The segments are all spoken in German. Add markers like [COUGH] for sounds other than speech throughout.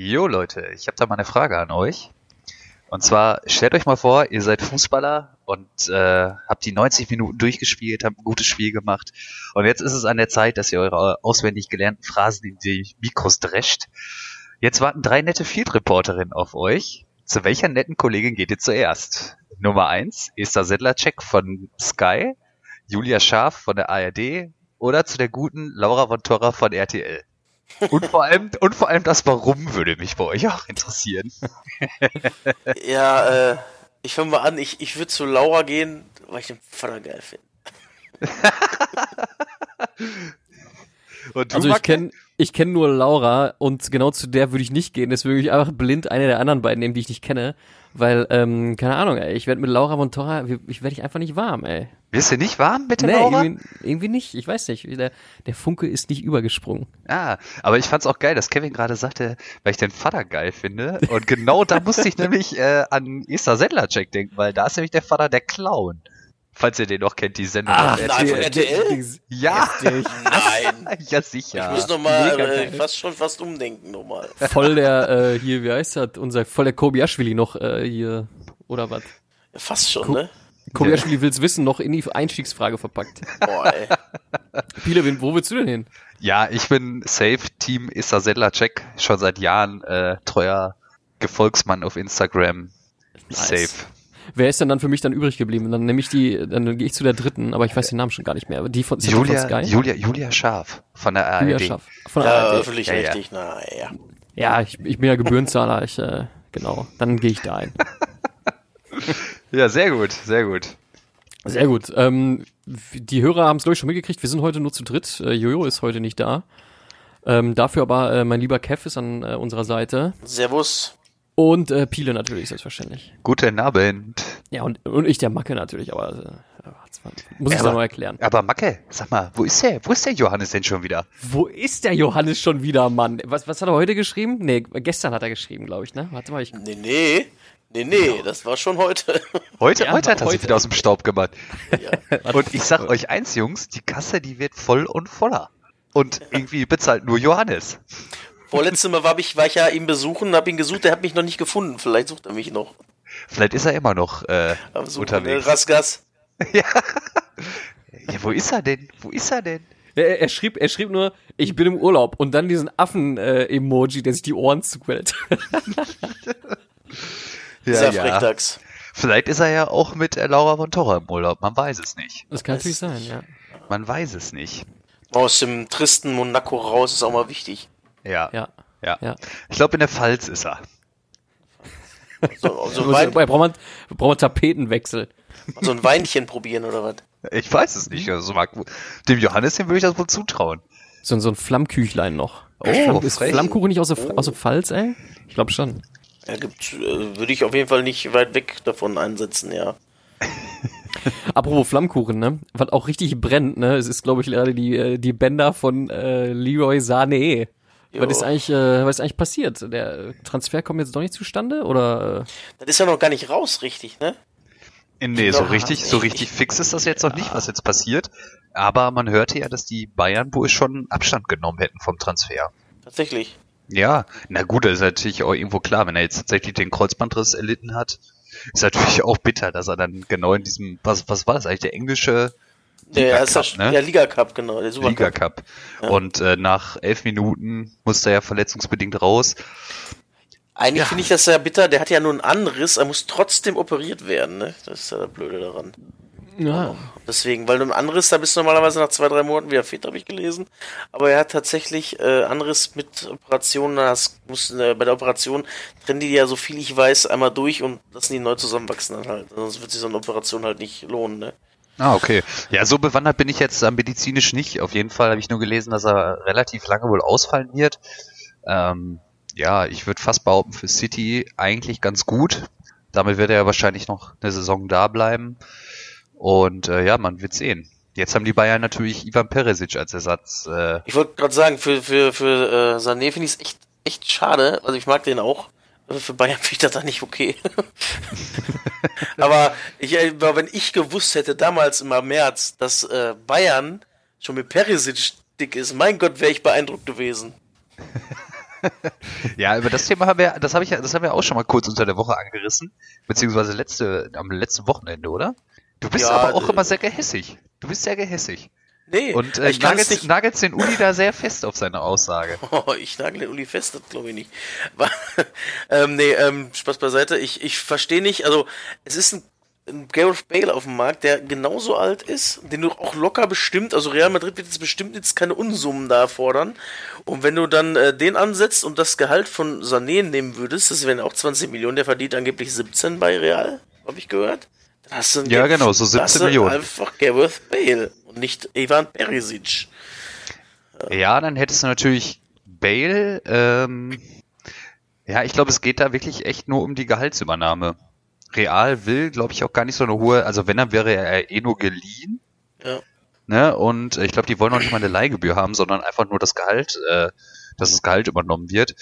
Jo Leute, ich habe da mal eine Frage an euch. Und zwar, stellt euch mal vor, ihr seid Fußballer und äh, habt die 90 Minuten durchgespielt, habt ein gutes Spiel gemacht. Und jetzt ist es an der Zeit, dass ihr eure auswendig gelernten Phrasen in die Mikros drescht. Jetzt warten drei nette Field Reporterinnen auf euch. Zu welcher netten Kollegin geht ihr zuerst? Nummer eins, Esther Sedlacek von Sky, Julia Scharf von der ARD oder zu der guten Laura von Torra von RTL? Und vor allem, und vor allem das Warum würde mich bei euch auch interessieren. [LAUGHS] Ja, äh, ich fange mal an. Ich, ich würde zu Laura gehen, weil ich den Vater geil finde. [LAUGHS] Und du, Also ich kenne ich kenn nur Laura und genau zu der würde ich nicht gehen. Deswegen würde ich einfach blind eine der anderen beiden nehmen, die ich nicht kenne. Weil, ähm, keine Ahnung, ey, ich werde mit Laura Montora, ich werde ich einfach nicht warm, ey. Wirst du nicht warm mit der Nee, Laura? irgendwie, irgendwie nicht. Ich weiß nicht. Der, der Funke ist nicht übergesprungen. Ah, aber ich fand's auch geil, dass Kevin gerade sagte, weil ich den Vater geil finde. Und genau da musste ich [LAUGHS] nämlich äh, an Esther Sedlacek denken, weil da ist nämlich der Vater der Clown. Falls ihr den noch kennt, die Sendung auf nein, von RTL? Ja, [LAUGHS] Nein. ja sicher. Ich muss nochmal äh, fast schon fast umdenken nochmal. Voll der, äh, hier, wie heißt das? Unser, voll der Kobiaschwili noch, äh, hier, oder was? Fast schon, Guck. ne? Kobiaschwili will's wissen, noch in die Einstiegsfrage verpackt. Boah, ey. [LAUGHS] Piele, wen- wo willst du denn hin? Ja, ich bin safe Team Esther Sedlacek, schon seit Jahren äh, treuer Gefolgsmann auf Instagram. Nice. Safe. Wer ist denn dann für mich dann übrig geblieben? Dann nehme ich die, dann gehe ich zu der dritten, aber ich weiß den Namen schon gar nicht mehr. Aber die von, Julia, von Sky? Julia, Julia Scharf von der ARD. Julia Schaff. Von der Ja, ARD. öffentlich-rechtlich, na ja. Ja, ich, ich bin ja Gebührenzahler, ich, äh, genau. Dann gehe ich da ein. [LAUGHS] Ja, sehr gut, sehr gut. Sehr gut. Ähm, die Hörer haben es, glaube ich, schon mitgekriegt. Wir sind heute nur zu dritt. Äh, Jojo ist heute nicht da. Ähm, dafür aber äh, mein lieber Kev ist an äh, unserer Seite. Servus. Und äh, Piele natürlich, selbstverständlich. Guten Abend. Ja, und, und ich der Macke natürlich, aber äh, muss ich Aber- noch erklären. Aber Macke, sag mal, wo ist der, wo ist der Johannes denn schon wieder? Wo ist der Johannes schon wieder, Mann? Was, was hat er heute geschrieben? Nee, gestern hat er geschrieben, glaube ich, ne? Warte mal, ich. Nee, nee. Nee, nee, das war schon heute. [LAUGHS] Heute, Ja, heute hat er sich wieder aus dem Staub gemacht. [LAUGHS] ja. Und ich sag euch eins, Jungs, die Kasse, die wird voll und voller. Und irgendwie bezahlt nur Johannes. Vorletztes Mal war ich, war ich ja ihn besuchen, hab ihn gesucht, der hat mich noch nicht gefunden. Vielleicht sucht er mich noch. Vielleicht ist er immer noch äh, Am Suchen, unterwegs. äh, Rasgas. [LAUGHS] ja. ja, wo ist er denn? Wo ist er denn? Er, er, schrieb, er schrieb nur, ich bin im Urlaub und dann diesen Affen-Emoji, der sich die Ohren zuquält. [LAUGHS] Dieser Frechdachs. Vielleicht ist er ja auch mit äh, Laura von Torra im Urlaub. Man weiß es nicht. Das kann natürlich sein, ja. Man weiß es nicht. Aus dem tristen Monaco raus ist auch mal wichtig. Ja. Ja. ja. Ja. Ich glaube, in der Pfalz ist er. [LAUGHS] So, so, ein, Wein, braucht man, braucht man Tapetenwechsel. so ein Weinchen probieren oder was? Ich weiß es nicht. Also, mag, dem Johannes, dem würde ich das wohl zutrauen. So, so ein Flammküchlein noch. Oh, Flamm, ist frech. Flammkuchen nicht aus der, aus der Pfalz, ey? Ich glaube schon. Ja, gibt, äh, würde ich auf jeden Fall nicht weit weg davon einsetzen, ja. [LAUGHS] Apropos Flammkuchen, ne? Was auch richtig brennt, ne? Es ist, glaube ich, gerade die, äh, die Bänder von äh, Leroy Sané. Jo. Was ist eigentlich, äh, was ist eigentlich passiert? Der Transfer kommt jetzt doch nicht zustande? Oder? Äh, Das ist ja noch gar nicht raus, richtig, ne? Nee, so richtig, so richtig fix ist das jetzt noch nicht, was jetzt passiert. Aber man hörte ja, dass die Bayern wohl schon Abstand genommen hätten vom Transfer. Tatsächlich. Ja, na gut, das ist natürlich auch irgendwo klar, wenn er jetzt tatsächlich den Kreuzbandriss erlitten hat, ist natürlich auch bitter, dass er dann genau in diesem, was, was war das eigentlich, der englische Liga ist das, Cup, ne? Der Liga Cup, genau, der Super Liga Cup. Cup. Ja. Und äh, nach elf Minuten musste er ja verletzungsbedingt raus. Eigentlich Ja. finde ich das ja bitter, der hat ja nur einen Anriss, er muss trotzdem operiert werden, ne? Das ist ja das Blöde daran. ja. Deswegen, weil du einen Anriss, da bist du normalerweise nach zwei, drei Monaten wieder fit, habe ich gelesen. Aber er hat tatsächlich äh, Anriss mit Operationen, das muss, äh, bei der Operation trennen die ja, so viel ich weiß, einmal durch und lassen die neu zusammenwachsen dann halt. Sonst wird sich so eine Operation halt nicht lohnen, ne? Ah, okay. Ja, so bewandert bin ich jetzt äh, medizinisch nicht. Auf jeden Fall habe ich nur gelesen, dass er relativ lange wohl ausfallen wird. Ähm, ja, ich würde fast behaupten, für City eigentlich ganz gut. Damit wird er ja wahrscheinlich noch eine Saison da bleiben. Und äh, ja, man wird sehen. Jetzt haben die Bayern natürlich Ivan Peresic als Ersatz. Äh, Ich wollte gerade sagen, für, für, für äh, Sané finde ich es echt, echt schade. Also ich mag den auch. Aber Für Bayern finde ich das dann nicht okay. [LAUGHS] Aber ich, äh, wenn ich gewusst hätte, damals im März, dass äh, Bayern schon mit Perisic dick ist, mein Gott, wäre ich beeindruckt gewesen. [LAUGHS] ja, über das Thema haben wir, das habe ich, das haben wir auch schon mal kurz unter der Woche angerissen, beziehungsweise letzte, am letzten Wochenende, oder? Du bist Ja, aber auch äh, immer sehr gehässig. Du bist sehr gehässig. Nee, Und äh, nicht. nagelst den Uli da sehr fest auf seine Aussage. [LAUGHS] Oh, ich nagel den Uli fest, das glaube ich nicht. [LAUGHS] Aber, ähm, nee, ähm, Spaß beiseite. Ich, ich verstehe nicht, also es ist ein, ein Gareth Bale auf dem Markt, der genauso alt ist, den du auch locker bestimmt, also Real Madrid wird jetzt bestimmt jetzt keine Unsummen da fordern. Und wenn du dann äh, den ansetzt und das Gehalt von Sané nehmen würdest, das wären auch 20 Millionen, der verdient angeblich 17 bei Real, habe ich gehört. Dann hast du Ja, genau, so hast 17 du Millionen. Einfach Gareth Bale und nicht Ivan Perisic. Ja, dann hättest du natürlich Bale. Ähm, ja, ich glaube, es geht da wirklich echt nur um die Gehaltsübernahme. Real will, glaube ich, auch gar nicht so eine hohe, also wenn, dann wäre er eh nur geliehen. Ja. Ne? Und äh, ich glaube, die wollen noch nicht mal eine Leihgebühr haben, sondern einfach nur das Gehalt, äh, dass das Gehalt übernommen wird.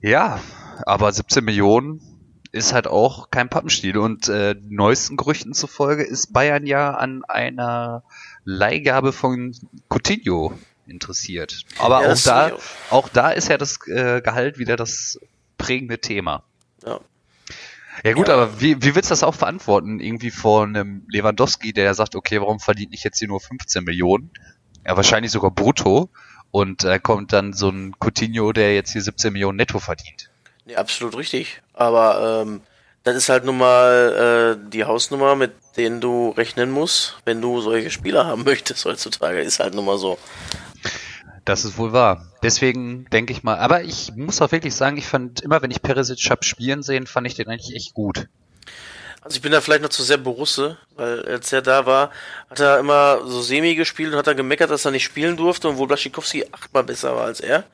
Ja, aber 17 Millionen ist halt auch kein Pappenstiel. Und äh, neuesten Gerüchten zufolge ist Bayern ja an einer Leihgabe von Coutinho interessiert. Aber Ja, auch da, auch da ist ja das äh, Gehalt wieder das prägende Thema. Ja. Ja gut, Ja. aber wie, wie willst du das auch verantworten? Irgendwie vor einem Lewandowski, der sagt, okay, warum verdient ich jetzt hier nur 15 Millionen? Ja, wahrscheinlich sogar brutto. Und äh, kommt dann so ein Coutinho, der jetzt hier 17 Millionen netto verdient. Nee, absolut richtig. Aber ähm, das ist halt nun mal äh, die Hausnummer, mit denen du rechnen musst, wenn du solche Spieler haben möchtest heutzutage. Ist halt nun mal so. Das ist wohl wahr. Deswegen denke ich mal, aber ich muss auch wirklich sagen, ich fand immer, wenn ich Perisic hab spielen sehen, fand ich den eigentlich echt gut. Also ich bin da vielleicht noch zu sehr Borusse, weil als er da war, hat er immer so semi gespielt und hat dann gemeckert, dass er nicht spielen durfte und wo Blaschikowski achtmal besser war als er.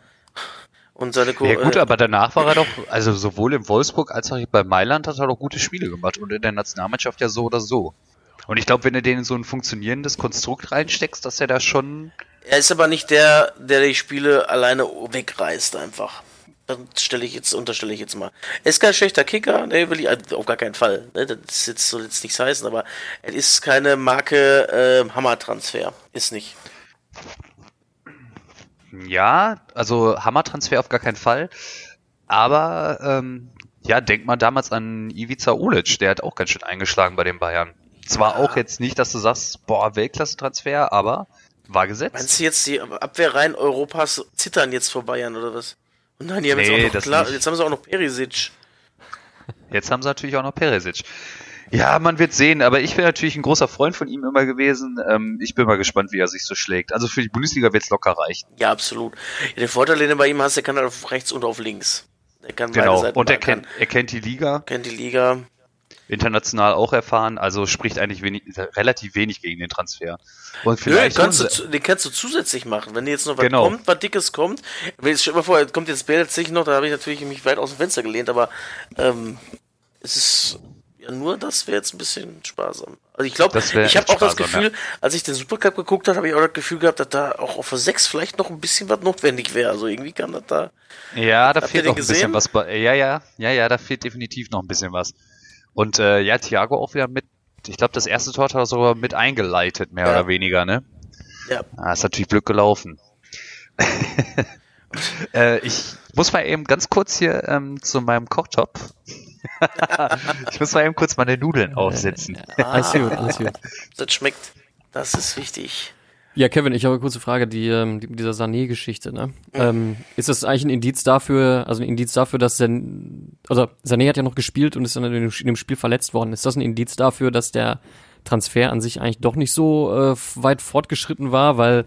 Und seine Ko Ja gut, äh, aber danach war er doch, also sowohl in Wolfsburg als auch bei Mailand hat er doch gute Spiele gemacht und in der Nationalmannschaft ja so oder so. Und ich glaube, wenn du den in so ein funktionierendes Konstrukt reinsteckst, dass er da schon Er ist aber nicht der, der die Spiele alleine wegreißt einfach. Das stelle ich jetzt, unterstelle ich jetzt mal. Er ist kein schlechter Kicker, ne, will ich also auf gar keinen Fall. Ne, das jetzt, soll jetzt nichts heißen, aber er ist keine Marke äh, Hammer-Transfer. Ist nicht. Ja, also Hammer-Transfer auf gar keinen Fall. Aber ähm, ja, denk mal damals an Ivica Olic, der hat auch ganz schön eingeschlagen bei den Bayern. Zwar auch jetzt nicht, dass du sagst, boah, Weltklasse-Transfer, aber war gesetzt. Meinst du jetzt, die Abwehrreihen Europas zittern jetzt vor Bayern oder was? Und nein, die haben Nee, jetzt auch noch nicht. jetzt haben sie auch noch Perisic. Jetzt haben sie natürlich auch noch Peresic. Ja, man wird sehen, aber ich bin natürlich ein großer Freund von ihm immer gewesen. Ähm, ich bin mal gespannt, wie er sich so schlägt. Also für die Bundesliga wird's locker reichen. Ja, absolut. Ja, der Vorteil, den du bei ihm hast, der kann halt auf rechts und auf links. Der kann beide Genau. Seiten Und er kennt, er kennt die Liga, kennt die Liga. international auch erfahren, also spricht eigentlich wenig, relativ wenig gegen den Transfer. Und Nö, vielleicht kannst du, den kannst du zusätzlich machen. Wenn jetzt noch was Genau. kommt, was Dickes kommt. Stell dir mal vor, kommt jetzt Bale sich noch, da habe ich natürlich mich weit aus dem Fenster gelehnt, aber ähm, es ist ja nur, das wäre jetzt ein bisschen sparsam. Also ich glaube, Das ich habe auch das sparsam, Gefühl, als ich den Supercup geguckt habe, habe ich auch das Gefühl gehabt, dass da auch auf der 6 vielleicht noch ein bisschen was notwendig wäre. Also irgendwie kann das da. Ja, da fehlt noch ein bisschen was bei. Ja, ja, ja, ja, da fehlt definitiv noch ein bisschen was. Und äh, ja, Thiago auch wieder mit, ich glaube, das erste Tor hat er sogar mit eingeleitet, mehr Ja. oder weniger, ne? Ja. Ah, ist natürlich Glück gelaufen. [LAUGHS] äh, ich muss mal eben ganz kurz hier ähm, zu meinem Kochtopf. Ich muss mal eben kurz meine Nudeln aufsetzen. Alles gut, alles gut. Das schmeckt. Das ist wichtig. Ja, Kevin, ich habe eine kurze Frage, die, ähm, die mit dieser Sané-Geschichte, ne? Ähm, ist das eigentlich ein Indiz dafür, also ein Indiz dafür, dass San, also Sané hat ja noch gespielt und ist dann in dem, in dem Spiel verletzt worden. Ist das ein Indiz dafür, dass der Transfer an sich eigentlich doch nicht so äh, weit fortgeschritten war, weil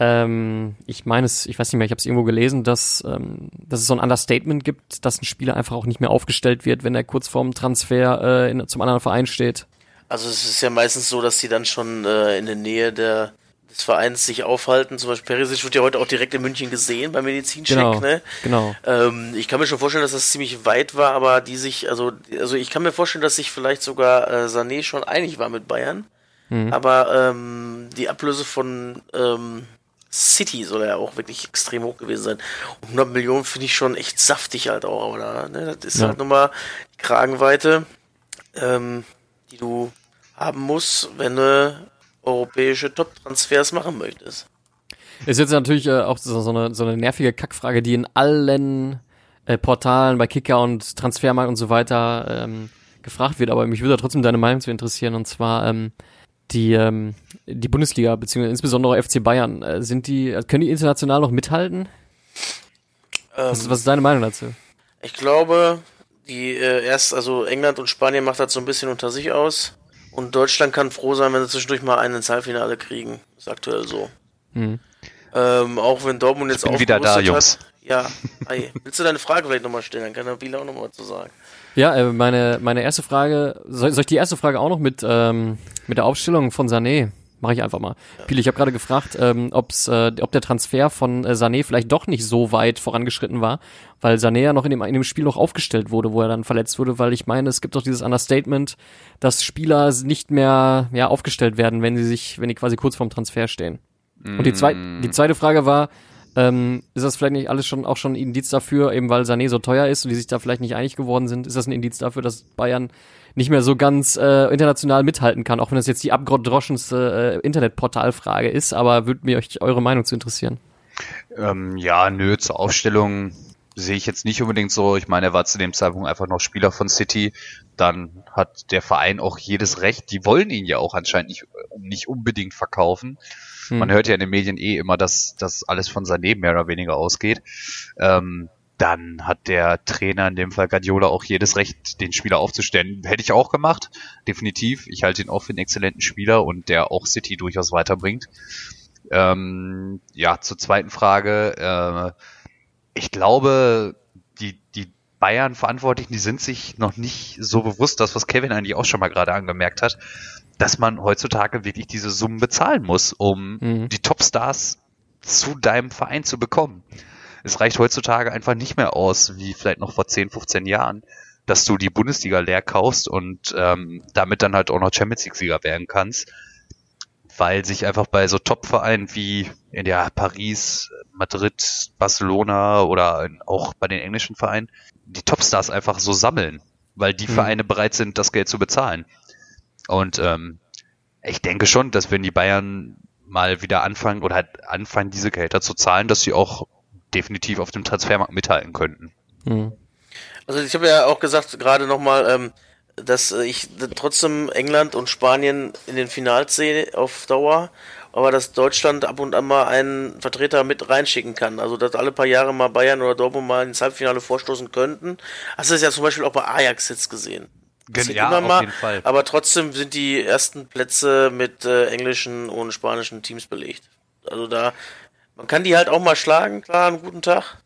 ähm, ich meine es, ich weiß nicht mehr, ich habe es irgendwo gelesen, dass, ähm, dass es so ein Understatement gibt, dass ein Spieler einfach auch nicht mehr aufgestellt wird, wenn er kurz vorm Transfer äh, in, zum anderen Verein steht. Also es ist ja meistens so, dass die dann schon äh, in der Nähe der, des Vereins sich aufhalten. Zum Beispiel Perisic wird ja heute auch direkt in München gesehen beim Medizincheck. Genau, Ne? genau. Ähm, ich kann mir schon vorstellen, dass das ziemlich weit war, aber die sich, also, also ich kann mir vorstellen, dass sich vielleicht sogar äh, Sané schon einig war mit Bayern. Mhm. Aber ähm, die Ablöse von ähm, City soll ja auch wirklich extrem hoch gewesen sein. Und 100 Millionen finde ich schon echt saftig halt auch, oder? Ne? Das ist Ja. halt nochmal die Kragenweite, ähm, die du haben musst, wenn du europäische Top-Transfers machen möchtest. Ist jetzt natürlich äh, auch so, so, eine, so eine nervige Kackfrage, die in allen äh, Portalen bei Kicker und Transfermarkt und so weiter ähm, gefragt wird, aber mich würde trotzdem deine Meinung zu interessieren und zwar ähm, die ähm, die Bundesliga beziehungsweise insbesondere FC Bayern äh, sind die können die international noch mithalten? Ähm, was, was ist deine Meinung dazu? Ich glaube, die äh, erst, also England und Spanien macht das so ein bisschen unter sich aus. Und Deutschland kann froh sein, wenn sie zwischendurch mal einen ins Halbfinale kriegen. Ist aktuell so. Mhm. Ähm, auch wenn Dortmund jetzt bin wieder da, Jungs. Hat. Ja, hi. Willst du deine Frage vielleicht nochmal stellen? Dann kann der Biel auch nochmal zu sagen. Ja, äh, meine meine erste Frage, soll, soll ich die erste Frage auch noch mit ähm, mit der Aufstellung von Sané Mache ich einfach mal. Pili, ich habe gerade gefragt, ähm, ob's, äh, ob der Transfer von äh, Sané vielleicht doch nicht so weit vorangeschritten war, weil Sané ja noch in dem, in dem Spiel noch aufgestellt wurde, wo er dann verletzt wurde, weil ich meine, es gibt doch dieses Understatement, dass Spieler nicht mehr ja, aufgestellt werden, wenn sie sich, wenn die quasi kurz vorm Transfer stehen. Und die, zweit, die zweite Frage war, ähm, ist das vielleicht nicht alles schon auch schon ein Indiz dafür, eben weil Sané so teuer ist und die sich da vielleicht nicht einig geworden sind, ist das ein Indiz dafür, dass Bayern nicht mehr so ganz äh, international mithalten kann, auch wenn das jetzt die abgedroschenste äh, Internetportalfrage ist, aber würde mir euch eure Meinung zu interessieren. Ähm, ja, nö, zur Aufstellung sehe ich jetzt nicht unbedingt so. Ich meine, er war zu dem Zeitpunkt einfach noch Spieler von City. Dann hat der Verein auch jedes Recht. Die wollen ihn ja auch anscheinend nicht, nicht unbedingt verkaufen. Hm. Man hört ja in den Medien eh immer, dass das alles von Sané mehr oder weniger ausgeht. Ähm, dann hat der Trainer, in dem Fall Guardiola, auch jedes Recht, den Spieler aufzustellen. Hätte ich auch gemacht, definitiv. Ich halte ihn auch für einen exzellenten Spieler und der auch City durchaus weiterbringt. Ähm, ja, zur zweiten Frage. Äh, ich glaube, die, die Bayern-Verantwortlichen, die sind sich noch nicht so bewusst, das, was Kevin eigentlich auch schon mal gerade angemerkt hat, dass man heutzutage wirklich diese Summen bezahlen muss, um Mhm. die Topstars zu deinem Verein zu bekommen. Es reicht heutzutage einfach nicht mehr aus, wie vielleicht noch vor 10, 15 Jahren, dass du die Bundesliga leer kaufst und ähm, damit dann halt auch noch Champions League-Sieger werden kannst, weil sich einfach bei so Top-Vereinen wie in der Paris, Madrid, Barcelona oder auch bei den englischen Vereinen die Topstars einfach so sammeln, weil die Mhm. Vereine bereit sind, das Geld zu bezahlen. Und ähm, ich denke schon, dass wenn die Bayern mal wieder anfangen oder halt anfangen, diese Gehälter zu zahlen, dass sie auch definitiv auf dem Transfermarkt mithalten könnten. Mhm. Also ich habe ja auch gesagt, gerade nochmal, ähm, dass ich trotzdem England und Spanien in den Finals sehe auf Dauer, aber dass Deutschland ab und an mal einen Vertreter mit reinschicken kann. Also dass alle paar Jahre mal Bayern oder Dortmund mal ins Halbfinale vorstoßen könnten. Hast du das ja zum Beispiel auch bei Ajax jetzt gesehen. Gen- ja, immer auf mal, jeden Fall. Aber trotzdem sind die ersten Plätze mit äh, englischen und spanischen Teams belegt. Also da, man kann die halt auch mal schlagen, klar, einen guten Tag.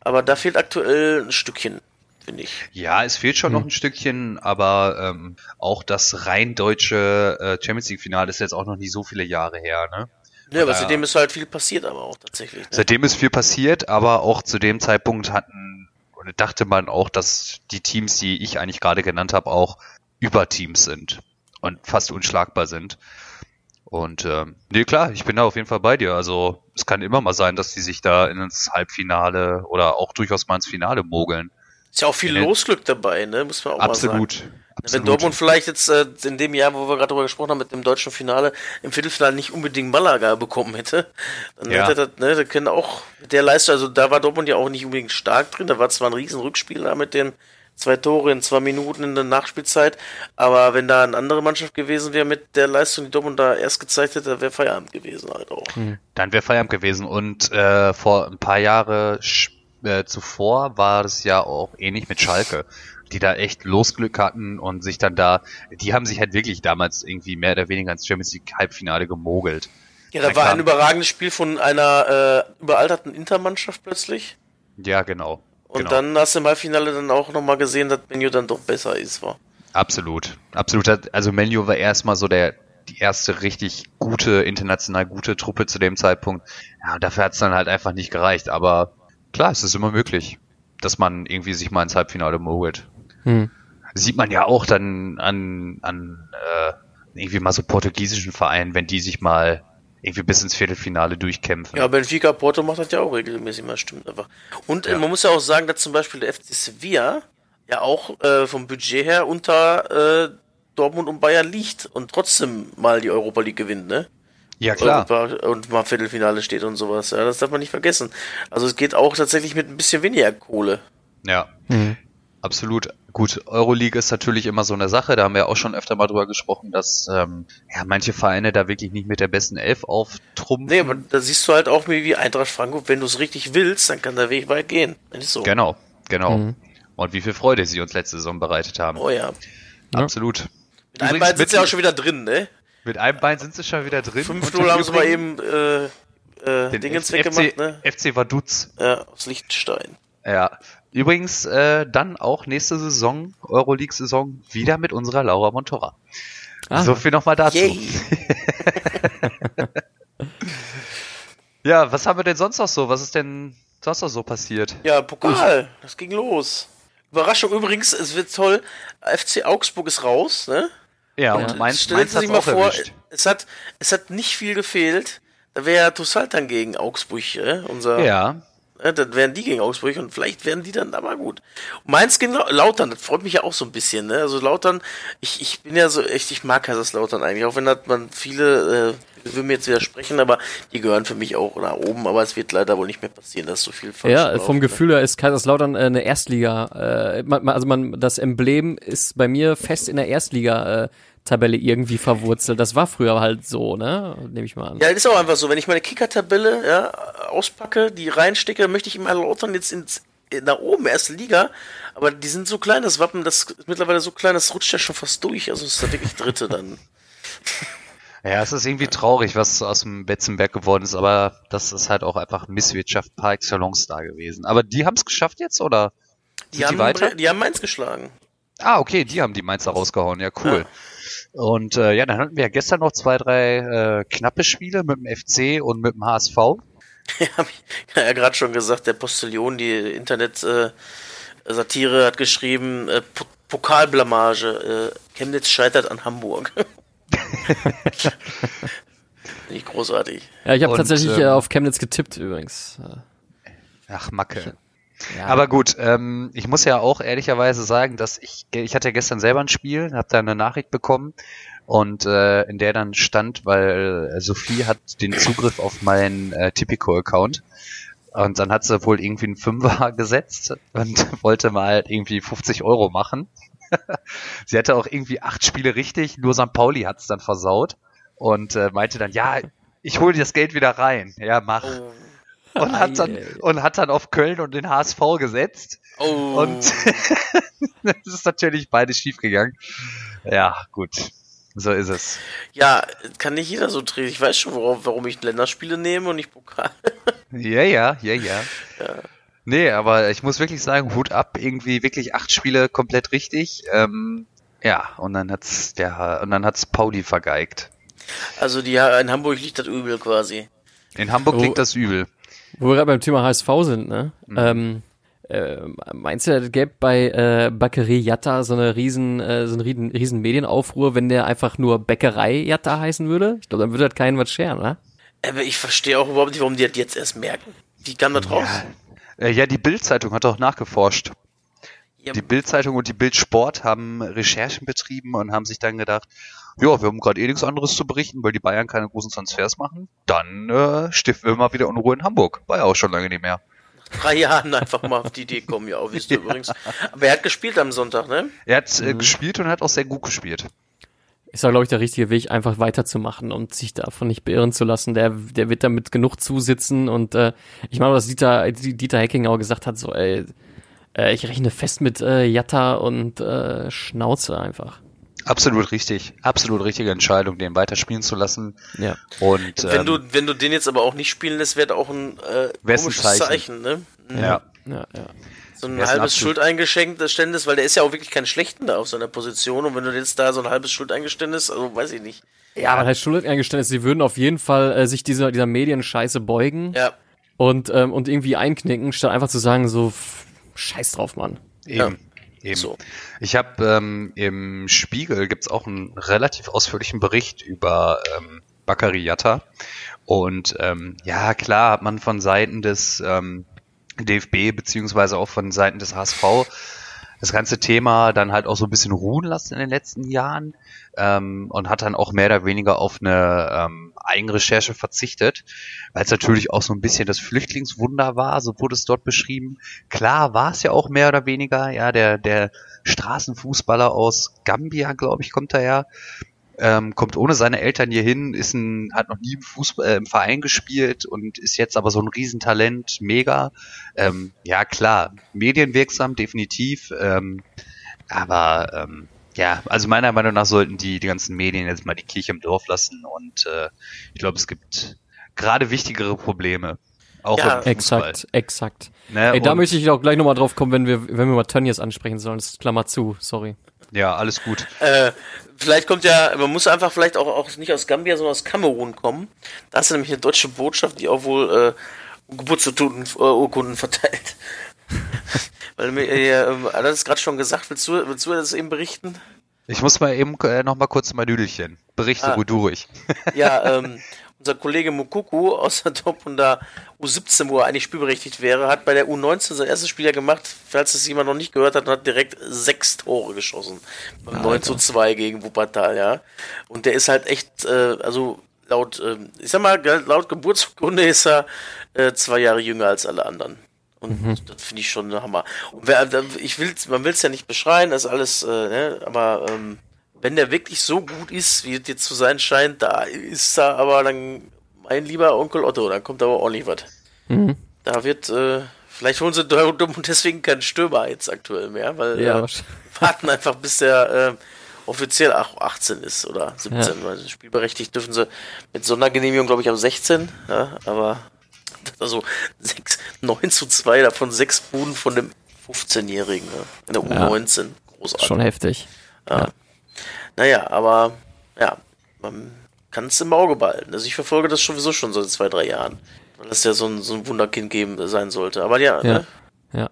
Aber da fehlt aktuell ein Stückchen, finde ich. Ja, es fehlt schon noch ein Stückchen, aber ähm, auch das rein deutsche äh, Champions League Finale ist jetzt auch noch nicht so viele Jahre her. Ne? Ja, aber seitdem ist halt viel passiert, aber auch tatsächlich. Ne? Seitdem ist viel passiert, aber auch zu dem Zeitpunkt hatten oder dachte man auch, dass die Teams, die ich eigentlich gerade genannt habe, auch Überteams sind und fast unschlagbar sind. Und ähm, nee, klar, ich bin da auf jeden Fall bei dir. Also es kann immer mal sein, dass die sich da ins Halbfinale oder auch durchaus mal ins Finale mogeln. Ist ja auch viel. Losglück dabei, ne? Muss man auch mal sagen. Absolut. Wenn. Dortmund vielleicht jetzt äh, in dem Jahr, wo wir gerade drüber gesprochen haben, mit dem deutschen Finale im Viertelfinale nicht unbedingt Malaga bekommen hätte, dann Ja. hätte das, ne, da können auch mit der Leistung, also da war Dortmund ja auch nicht unbedingt stark drin, da war zwar ein riesen Rückspiel da mit den zwei Tore in zwei Minuten in der Nachspielzeit, aber wenn da eine andere Mannschaft gewesen wäre mit der Leistung, die Dortmund da erst gezeigt hätte, wäre Feierabend gewesen halt auch. Dann wäre Feierabend gewesen. Und äh, vor ein paar Jahre äh, zuvor war das ja auch ähnlich mit Schalke, die da echt Losglück hatten und sich dann da, die haben sich halt wirklich damals irgendwie mehr oder weniger ins Champions League Halbfinale gemogelt. Ja, da Na war ein überragendes Spiel von einer äh, überalterten Intermannschaft plötzlich. Ja, genau. Und genau. dann hast du im Halbfinale dann auch nochmal gesehen, dass Benio dann doch besser ist, war. Absolut. Absolut. Also Menu war erstmal so der die erste richtig gute, international gute Truppe zu dem Zeitpunkt. Ja, und dafür hat es dann halt einfach nicht gereicht. Aber klar, es ist immer möglich, dass man irgendwie sich mal ins Halbfinale mogelt. Hm. Sieht man ja auch dann an, an äh, irgendwie mal so portugiesischen Vereinen, wenn die sich mal irgendwie bis ins Viertelfinale durchkämpfen. Ja, Benfica Porto macht das ja auch regelmäßig, mal stimmt einfach. Und äh, Ja. man muss ja auch sagen, dass zum Beispiel der FC Sevilla ja auch äh, vom Budget her unter äh, Dortmund und Bayern liegt und trotzdem mal die Europa League gewinnt, ne? Ja, klar. Und, und mal Viertelfinale steht und sowas. Ja, das darf man nicht vergessen. Also es geht auch tatsächlich mit ein bisschen weniger Kohle. Ja, absolut. Gut, Euroleague ist natürlich immer so eine Sache, da haben wir auch schon öfter mal drüber gesprochen, dass ähm, ja, manche Vereine da wirklich nicht mit der besten Elf auftrumpfen. Nee, aber da siehst du halt auch wie Eintracht Frankfurt, wenn du es richtig willst, dann kann der Weg weit gehen. Ist so. Genau, genau. Mhm. Und wie viel Freude sie uns letzte Saison bereitet haben. Oh ja. Ja. Absolut. Mit einem Bein sind sie auch schon wieder drin, ne? Mit einem Bein sind sie schon wieder drin. 5-0 haben sie mal eben äh, äh, Dingens FC, weggemacht, ne? FC Vaduz. Ja, aus Liechtenstein. Ja. Übrigens äh, dann auch nächste Saison, Euroleague-Saison, wieder mit unserer Laura Montora. Ah. So viel nochmal dazu. Yay! [LAUGHS] Ja, was haben wir denn sonst noch so? Was ist denn sonst noch so passiert? Ja, Pokal, das ging los. Überraschung übrigens, es wird toll. FC Augsburg ist raus, ne? Ja, Ja. und Mainz, Stellen Mainz Sie sich mal vor, erwischt. es hat, es hat nicht viel gefehlt. Da wäre Tussaltan gegen Augsburg, äh, unser, Ja, äh, dann wären die gegen Augsburg und vielleicht werden die dann aber gut. Und Mainz gegen Lau- Lautern, das freut mich ja auch so ein bisschen, ne? Also Lautern, ich, ich bin ja so echt, ich mag Kaiserslautern eigentlich, auch wenn das man viele, äh, will mir jetzt widersprechen, aber die gehören für mich auch nach oben, aber es wird leider wohl nicht mehr passieren, dass so viel falsch Ja, vom ne? Gefühl her ist Kaiserslautern äh, eine Erstliga. Äh, man- also man, das Emblem ist bei mir fest in der Erstliga. Äh, Tabelle irgendwie verwurzelt. Das war früher halt so, ne? Nehme ich mal an. Ja, das ist auch einfach so. Wenn ich meine Kicker-Tabelle ja, auspacke, die reinstecke, möchte ich immer Lautern jetzt ins, nach oben, erste Liga. Aber die sind so klein, das Wappen, das ist mittlerweile so klein, das rutscht ja schon fast durch. Also es ist ja wirklich Dritte dann. [LAUGHS] ja, es ist irgendwie traurig, was aus dem Betzenberg geworden ist, aber das ist halt auch einfach Misswirtschaft par excellence da gewesen. Aber die haben es geschafft jetzt, oder? Die haben, die weiter? Die haben Mainz geschlagen. Ah, okay, die haben die Mainzer rausgehauen, ja, cool. Und äh, ja, dann hatten wir ja gestern noch zwei, drei äh, knappe Spiele mit dem FC und mit dem HSV. [LAUGHS] Ja, hab ich [LAUGHS] ja gerade schon gesagt, der Postillon, die Internet-Satire hat geschrieben, äh, Po- Pokalblamage, äh, Chemnitz scheitert an Hamburg. [LAUGHS] Nicht großartig. Ja, ich habe tatsächlich ähm, äh, auf Chemnitz getippt übrigens. Äh, Ach, Macke. Ja. Aber gut, ähm, ich muss ja auch ehrlicherweise sagen, dass ich, ich hatte ja gestern selber ein Spiel, habe da eine Nachricht bekommen und äh, in der dann stand, weil äh, Sophie hat den Zugriff auf meinen äh, Tipico-Account und dann hat sie wohl irgendwie einen Fünfer [LAUGHS] gesetzt und [LAUGHS] wollte mal irgendwie 50 Euro machen. [LAUGHS] sie hatte auch irgendwie acht Spiele richtig, nur St. Pauli hat's dann versaut und äh, meinte dann, ja, ich hole dir das Geld wieder rein. Ja, mach. Und hat, dann, und hat dann auf Köln und den HSV gesetzt. Oh. Und [LAUGHS] das ist natürlich beides schief gegangen. Ja, gut. So ist es. Ja, kann nicht jeder so drehen. Ich weiß schon, worauf, warum ich Länderspiele nehme und nicht Pokal. Ja, ja, ja, ja. Nee, aber ich muss wirklich sagen, Hut ab, irgendwie wirklich acht Spiele komplett richtig. Ähm, ja, und dann hat's der und dann hat's Pauli vergeigt. Also die in Hamburg liegt das übel quasi. In Hamburg Oh. liegt das übel. Wo wir gerade beim Thema HSV sind, ne? Ähm, äh, meinst du, es gäbe bei äh, Bäckerei Jatta so eine riesen, äh, so einen riesen, riesen Medienaufruhr, wenn der einfach nur Bäckerei Jatta heißen würde? Ich glaube, dann würde das keinen was scheren, oder? Aber ich verstehe auch überhaupt nicht, warum die das jetzt erst merken. Wie kam das raus? Äh, ja, die Bild-Zeitung hat auch nachgeforscht. Ja, Die Bild-Zeitung und die Bild-Sport haben Recherchen betrieben und haben sich dann gedacht, ja, wir haben gerade eh nichts anderes zu berichten, weil die Bayern keine großen Transfers machen. Dann äh, stiften wir mal wieder Unruhe in Hamburg. War ja auch schon lange nicht mehr. [LAUGHS] drei Jahren einfach mal auf die Idee kommen, ja, auch wisst ihr [LAUGHS] übrigens. Aber er hat gespielt am Sonntag, ne? Er hat äh, gespielt und hat auch sehr gut gespielt. Ist ja, glaube ich, der richtige Weg, einfach weiterzumachen und sich davon nicht beirren zu lassen. Der, der wird damit genug zusitzen und äh, ich meine, was Dieter, Dieter Hecking auch gesagt hat, so, ey, äh, ich rechne fest mit äh, Jatta und äh, Schnauze einfach. Absolut richtig. Absolut richtige Entscheidung, den weiter spielen zu lassen. Ja. Und Wenn ähm, du, wenn du den jetzt aber auch nicht spielen lässt, wäre auch ein äh, ein komisches Zeichen. Zeichen. ne? ja, Ja, ja. So ein ein halbes absolut- Schuldeingeständnis, weil der ist ja auch wirklich kein Schlechten da auf seiner Position und wenn du jetzt da so ein halbes Schuldeingeständnis, also weiß ich nicht. Ja, aber halt Schuldeingeständnis, sie würden auf jeden Fall äh, sich dieser, dieser Medienscheiße beugen Ja, und, ähm, und irgendwie einknicken, statt einfach zu sagen, so, pff, scheiß drauf, Mann. eben. Eben. so. Ich habe ähm, im Spiegel gibt's auch einen relativ ausführlichen Bericht über ähm, Bakary Yatta. Und ähm, ja, klar hat man von Seiten des ähm, DFB beziehungsweise auch von Seiten des HSV das ganze Thema dann halt auch so ein bisschen ruhen lassen in den letzten Jahren ähm, und hat dann auch mehr oder weniger auf eine ähm, Eigenrecherche verzichtet, weil es natürlich auch so ein bisschen das Flüchtlingswunder war, so wurde es dort beschrieben. Klar war es ja auch mehr oder weniger, ja, der, der Straßenfußballer aus Gambia, glaube ich, kommt daher, ähm, kommt ohne seine Eltern hier hin, ist ein, hat noch nie im, Fußball, äh, im Verein gespielt und ist jetzt aber so ein Riesentalent, mega. Ähm, ja, klar, medienwirksam, definitiv. Ähm, aber ähm, ja, also meiner Meinung nach sollten die, die ganzen Medien jetzt mal die Kirche im Dorf lassen und äh, ich glaube, es gibt gerade wichtigere Probleme. Auch ja, im Fußball. exakt, exakt. Ne? Ey, da möchte ich auch gleich nochmal drauf kommen, wenn wir, wenn wir mal Tönnies ansprechen sollen. Das ist Klammer zu, sorry. Ja, alles gut. Äh, vielleicht kommt ja, man muss einfach vielleicht auch, auch nicht aus Gambia, sondern aus Kamerun kommen. Da ist nämlich eine deutsche Botschaft, die auch wohl äh, Geburtsurkunden äh, verteilt. [LAUGHS] Weil mir, äh, ähm, das gerade schon gesagt, willst du, willst du das eben berichten? Ich muss mal eben äh, noch mal kurz mein Düdelchen. Berichte Ah. ruhig durch. Ja, [LAUGHS] ähm, unser Kollege Mukuku aus der Dortmunder U17, wo er eigentlich spielberechtigt wäre, hat bei der U19 sein erstes Spiel ja gemacht, falls es jemand noch nicht gehört hat, und hat direkt sechs Tore geschossen. Beim 9 zu 2 gegen Wuppertal, ja. Und der ist halt echt, äh, also laut, äh, ich sag mal, laut Geburtsurkunde ist er äh, zwei Jahre jünger als alle anderen. Und das finde ich schon ein Hammer. Und wer, ich will, man will es ja nicht beschreien, das ist alles, äh, ne, aber ähm, wenn der wirklich so gut ist, wie es jetzt zu sein scheint, da ist da aber dann mein lieber Onkel Otto, dann kommt aber ordentlich was. Mhm. Da wird, äh, vielleicht holen sie Dortmund deswegen keinen Stürmer jetzt aktuell mehr, weil Ja, äh, [LAUGHS] warten einfach bis der äh, offiziell auch 18 ist oder 17, weil spielberechtigt dürfen sie mit Sondergenehmigung, glaube ich, ab 16, ja, aber [LAUGHS] also 6, 9 zu 2, davon sechs Buden von dem 15-Jährigen, ja, in der Ja. U19. Großartig. Schon heftig. Naja, aber ja, man kann es im Auge behalten. Also ich verfolge das sowieso schon seit zwei, drei Jahren. Weil das ja so ein, so ein Wunderkind geben sein sollte. Aber ja, Ja. ne? Ja.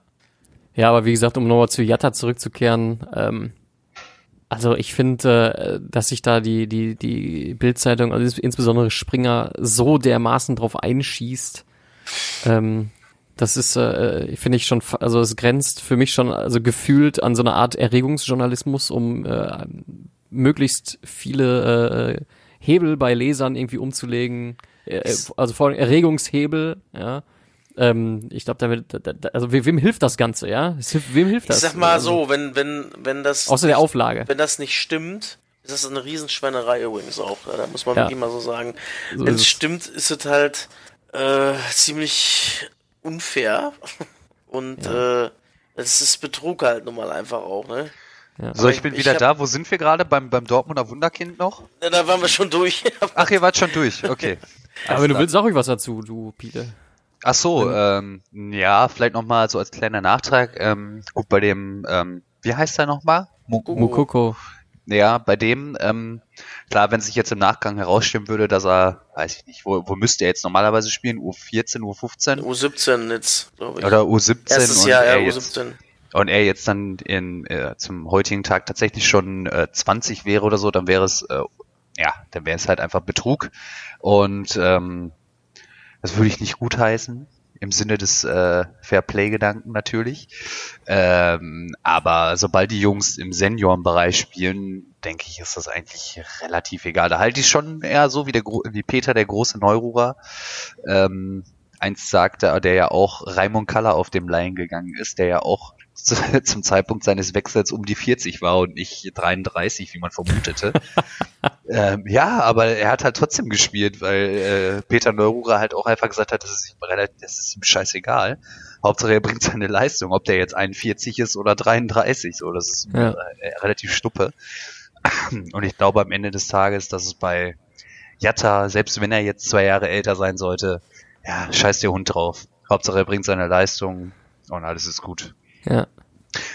Ja, aber wie gesagt, um nochmal zu Jatta zurückzukehren, ähm, also ich finde, äh, dass sich da die, die, die Bildzeitung, also ins- insbesondere Springer, so dermaßen drauf einschießt, ähm, das ist, äh, finde ich schon, also es grenzt für mich schon, also gefühlt an so eine Art Erregungsjournalismus, um äh, möglichst viele äh, Hebel bei Lesern irgendwie umzulegen, äh, also vor allem Erregungshebel, ja. Ähm, ich glaube, damit, da, da, also we- wem hilft das Ganze, ja? Es hilft, wem hilft Ich das? sag mal Also, so, wenn, wenn, wenn das Außer der Auflage. wenn das nicht stimmt, ist das eine Riesenschweinerei übrigens auch. ne? Da muss man Ja. wirklich mal so sagen. So wenn es es. stimmt, ist es halt äh, ziemlich unfair. [LAUGHS] Und äh, das ist Betrug halt nun mal einfach auch, ne? Ja. So, ich bin ich wieder hab- da. Wo sind wir gerade? Beim, beim Dortmunder Wunderkind noch? Ja, Da waren wir schon durch. [LAUGHS] Ach, ihr wart schon durch. Okay. [LAUGHS] Aber wenn du willst, sag ruhig was dazu, du Piele. Ach so, ähm, ja, vielleicht nochmal so als kleiner Nachtrag. Ähm, gut, bei dem, ähm, wie heißt er nochmal? Mu-. Mukoko. Ja, bei dem, ähm, klar, wenn sich jetzt im Nachgang herausstellen würde, dass er, weiß ich nicht, wo, wo müsste er jetzt normalerweise spielen? U14, U15 U17 jetzt, glaube ich. oder U17 Erstes und, Jahr, ja, er jetzt, U17. und er jetzt dann in, äh, zum heutigen Tag tatsächlich schon äh, 20 wäre oder so, dann wäre es, äh, ja, dann wäre es halt einfach Betrug. Und ähm, das würde ich nicht gutheißen. Im Sinne des äh, Fairplay-Gedanken natürlich. Ähm, aber sobald die Jungs im Seniorenbereich spielen, denke ich, ist das eigentlich relativ egal. Da halte ich schon eher so wie, der, wie Peter, der große Neururer, ähm, einst sagte, der ja auch Raimund Kaller auf dem Laien gegangen ist, der ja auch zu, [LAUGHS] zum Zeitpunkt seines Wechsels um die 40 war und nicht 33, wie man vermutete. [LAUGHS] ähm, ja, aber er hat halt trotzdem gespielt, weil äh, Peter Neururer halt auch einfach gesagt hat, das ist ihm relativ, das ist ihm scheißegal. Hauptsache er bringt seine Leistung, ob der jetzt 41 ist oder 33, so, das ist Ja. äh, relativ stuppe. Und ich glaube am Ende des Tages, dass es bei Jatta, selbst wenn er jetzt zwei Jahre älter sein sollte, ja, scheiß der Hund drauf. Hauptsache er bringt seine Leistung und alles ist gut. Ja.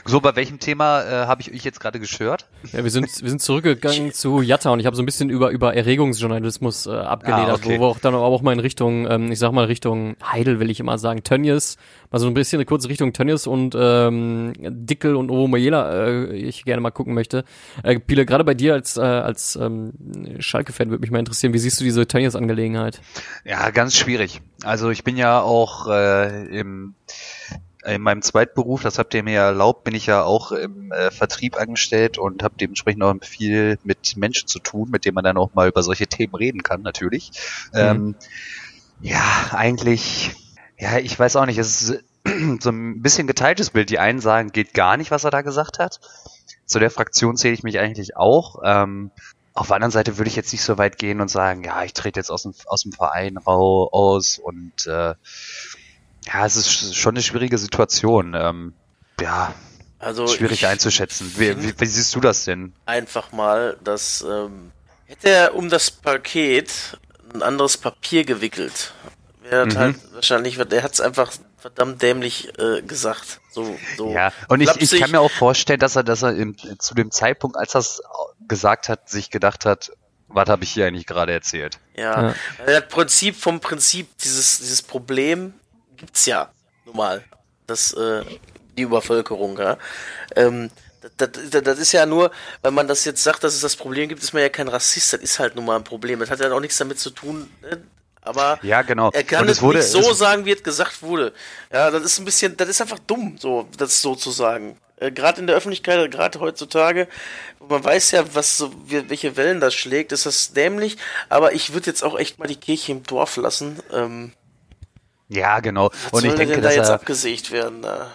So, bei welchem Thema äh, habe ich euch jetzt gerade gestört? Ja, wir sind, wir sind zurückgegangen [LAUGHS] zu Jatta und ich habe so ein bisschen über, über Erregungsjournalismus äh, abgeledert, Ah, okay. wo wir auch dann aber auch mal in Richtung, ähm, ich sag mal Richtung Heidel will ich immer sagen, Tönnies, mal so ein bisschen eine kurze Richtung Tönnies und ähm, Dickel und Ovo Mayela äh, ich gerne mal gucken möchte. Äh, Pile, gerade bei dir als, äh, als ähm, Schalke-Fan würde mich mal interessieren, wie siehst du diese Tönnies-Angelegenheit? Ja, ganz schwierig. Also ich bin ja auch äh, im in meinem Zweitberuf, das habt ihr mir erlaubt, bin ich ja auch im äh, Vertrieb angestellt und habe dementsprechend auch viel mit Menschen zu tun, mit denen man dann auch mal über solche Themen reden kann, natürlich. Mhm. Ähm, ja, eigentlich, ja, ich weiß auch nicht, es ist [CLEARS THROAT] so ein bisschen geteiltes Bild. Die einen sagen, geht gar nicht, was er da gesagt hat. Zu der Fraktion zähle ich mich eigentlich auch. Ähm, auf der anderen Seite würde ich jetzt nicht so weit gehen und sagen, ja, ich trete jetzt aus dem, aus dem Verein raus und äh, ja, es ist schon eine schwierige Situation. Ähm, ja, also schwierig einzuschätzen. Wie, wie, wie, siehst du das denn? Einfach mal, dass ähm, hätte er um das Paket ein anderes Papier gewickelt, wäre mhm. halt wahrscheinlich, der hat es einfach verdammt dämlich äh, gesagt. So, so ja, und ich, ich kann mir auch vorstellen, dass er, dass er im, zu dem Zeitpunkt, als er es gesagt hat, sich gedacht hat, was habe ich hier eigentlich gerade erzählt? Ja, ja. das Prinzip vom Prinzip, dieses, dieses Problem gibt's ja normal. Das, äh, die Übervölkerung, ja. Ähm, das, das, das, ist ja nur, wenn man das jetzt sagt, dass es das Problem gibt, ist man ja kein Rassist, das ist halt nun mal ein Problem. Das hat ja auch nichts damit zu tun, ne? aber ja, genau. er kann es wurde, nicht so sagen, wie es gesagt wurde. Ja, das ist ein bisschen, das ist einfach dumm, so das so zu sagen. Äh, gerade in der Öffentlichkeit, gerade heutzutage, man weiß ja, was so, welche Wellen das schlägt, ist das dämlich, aber ich würde jetzt auch echt mal die Kirche im Dorf lassen. Ähm, ja, genau. Und ich denke, da jetzt er, abgesägt werden. Da.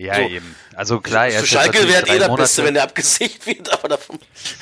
Ja, so. eben. Also klar, er Für Schalke wäre eh der Beste, wenn der abgesägt wird, aber davon.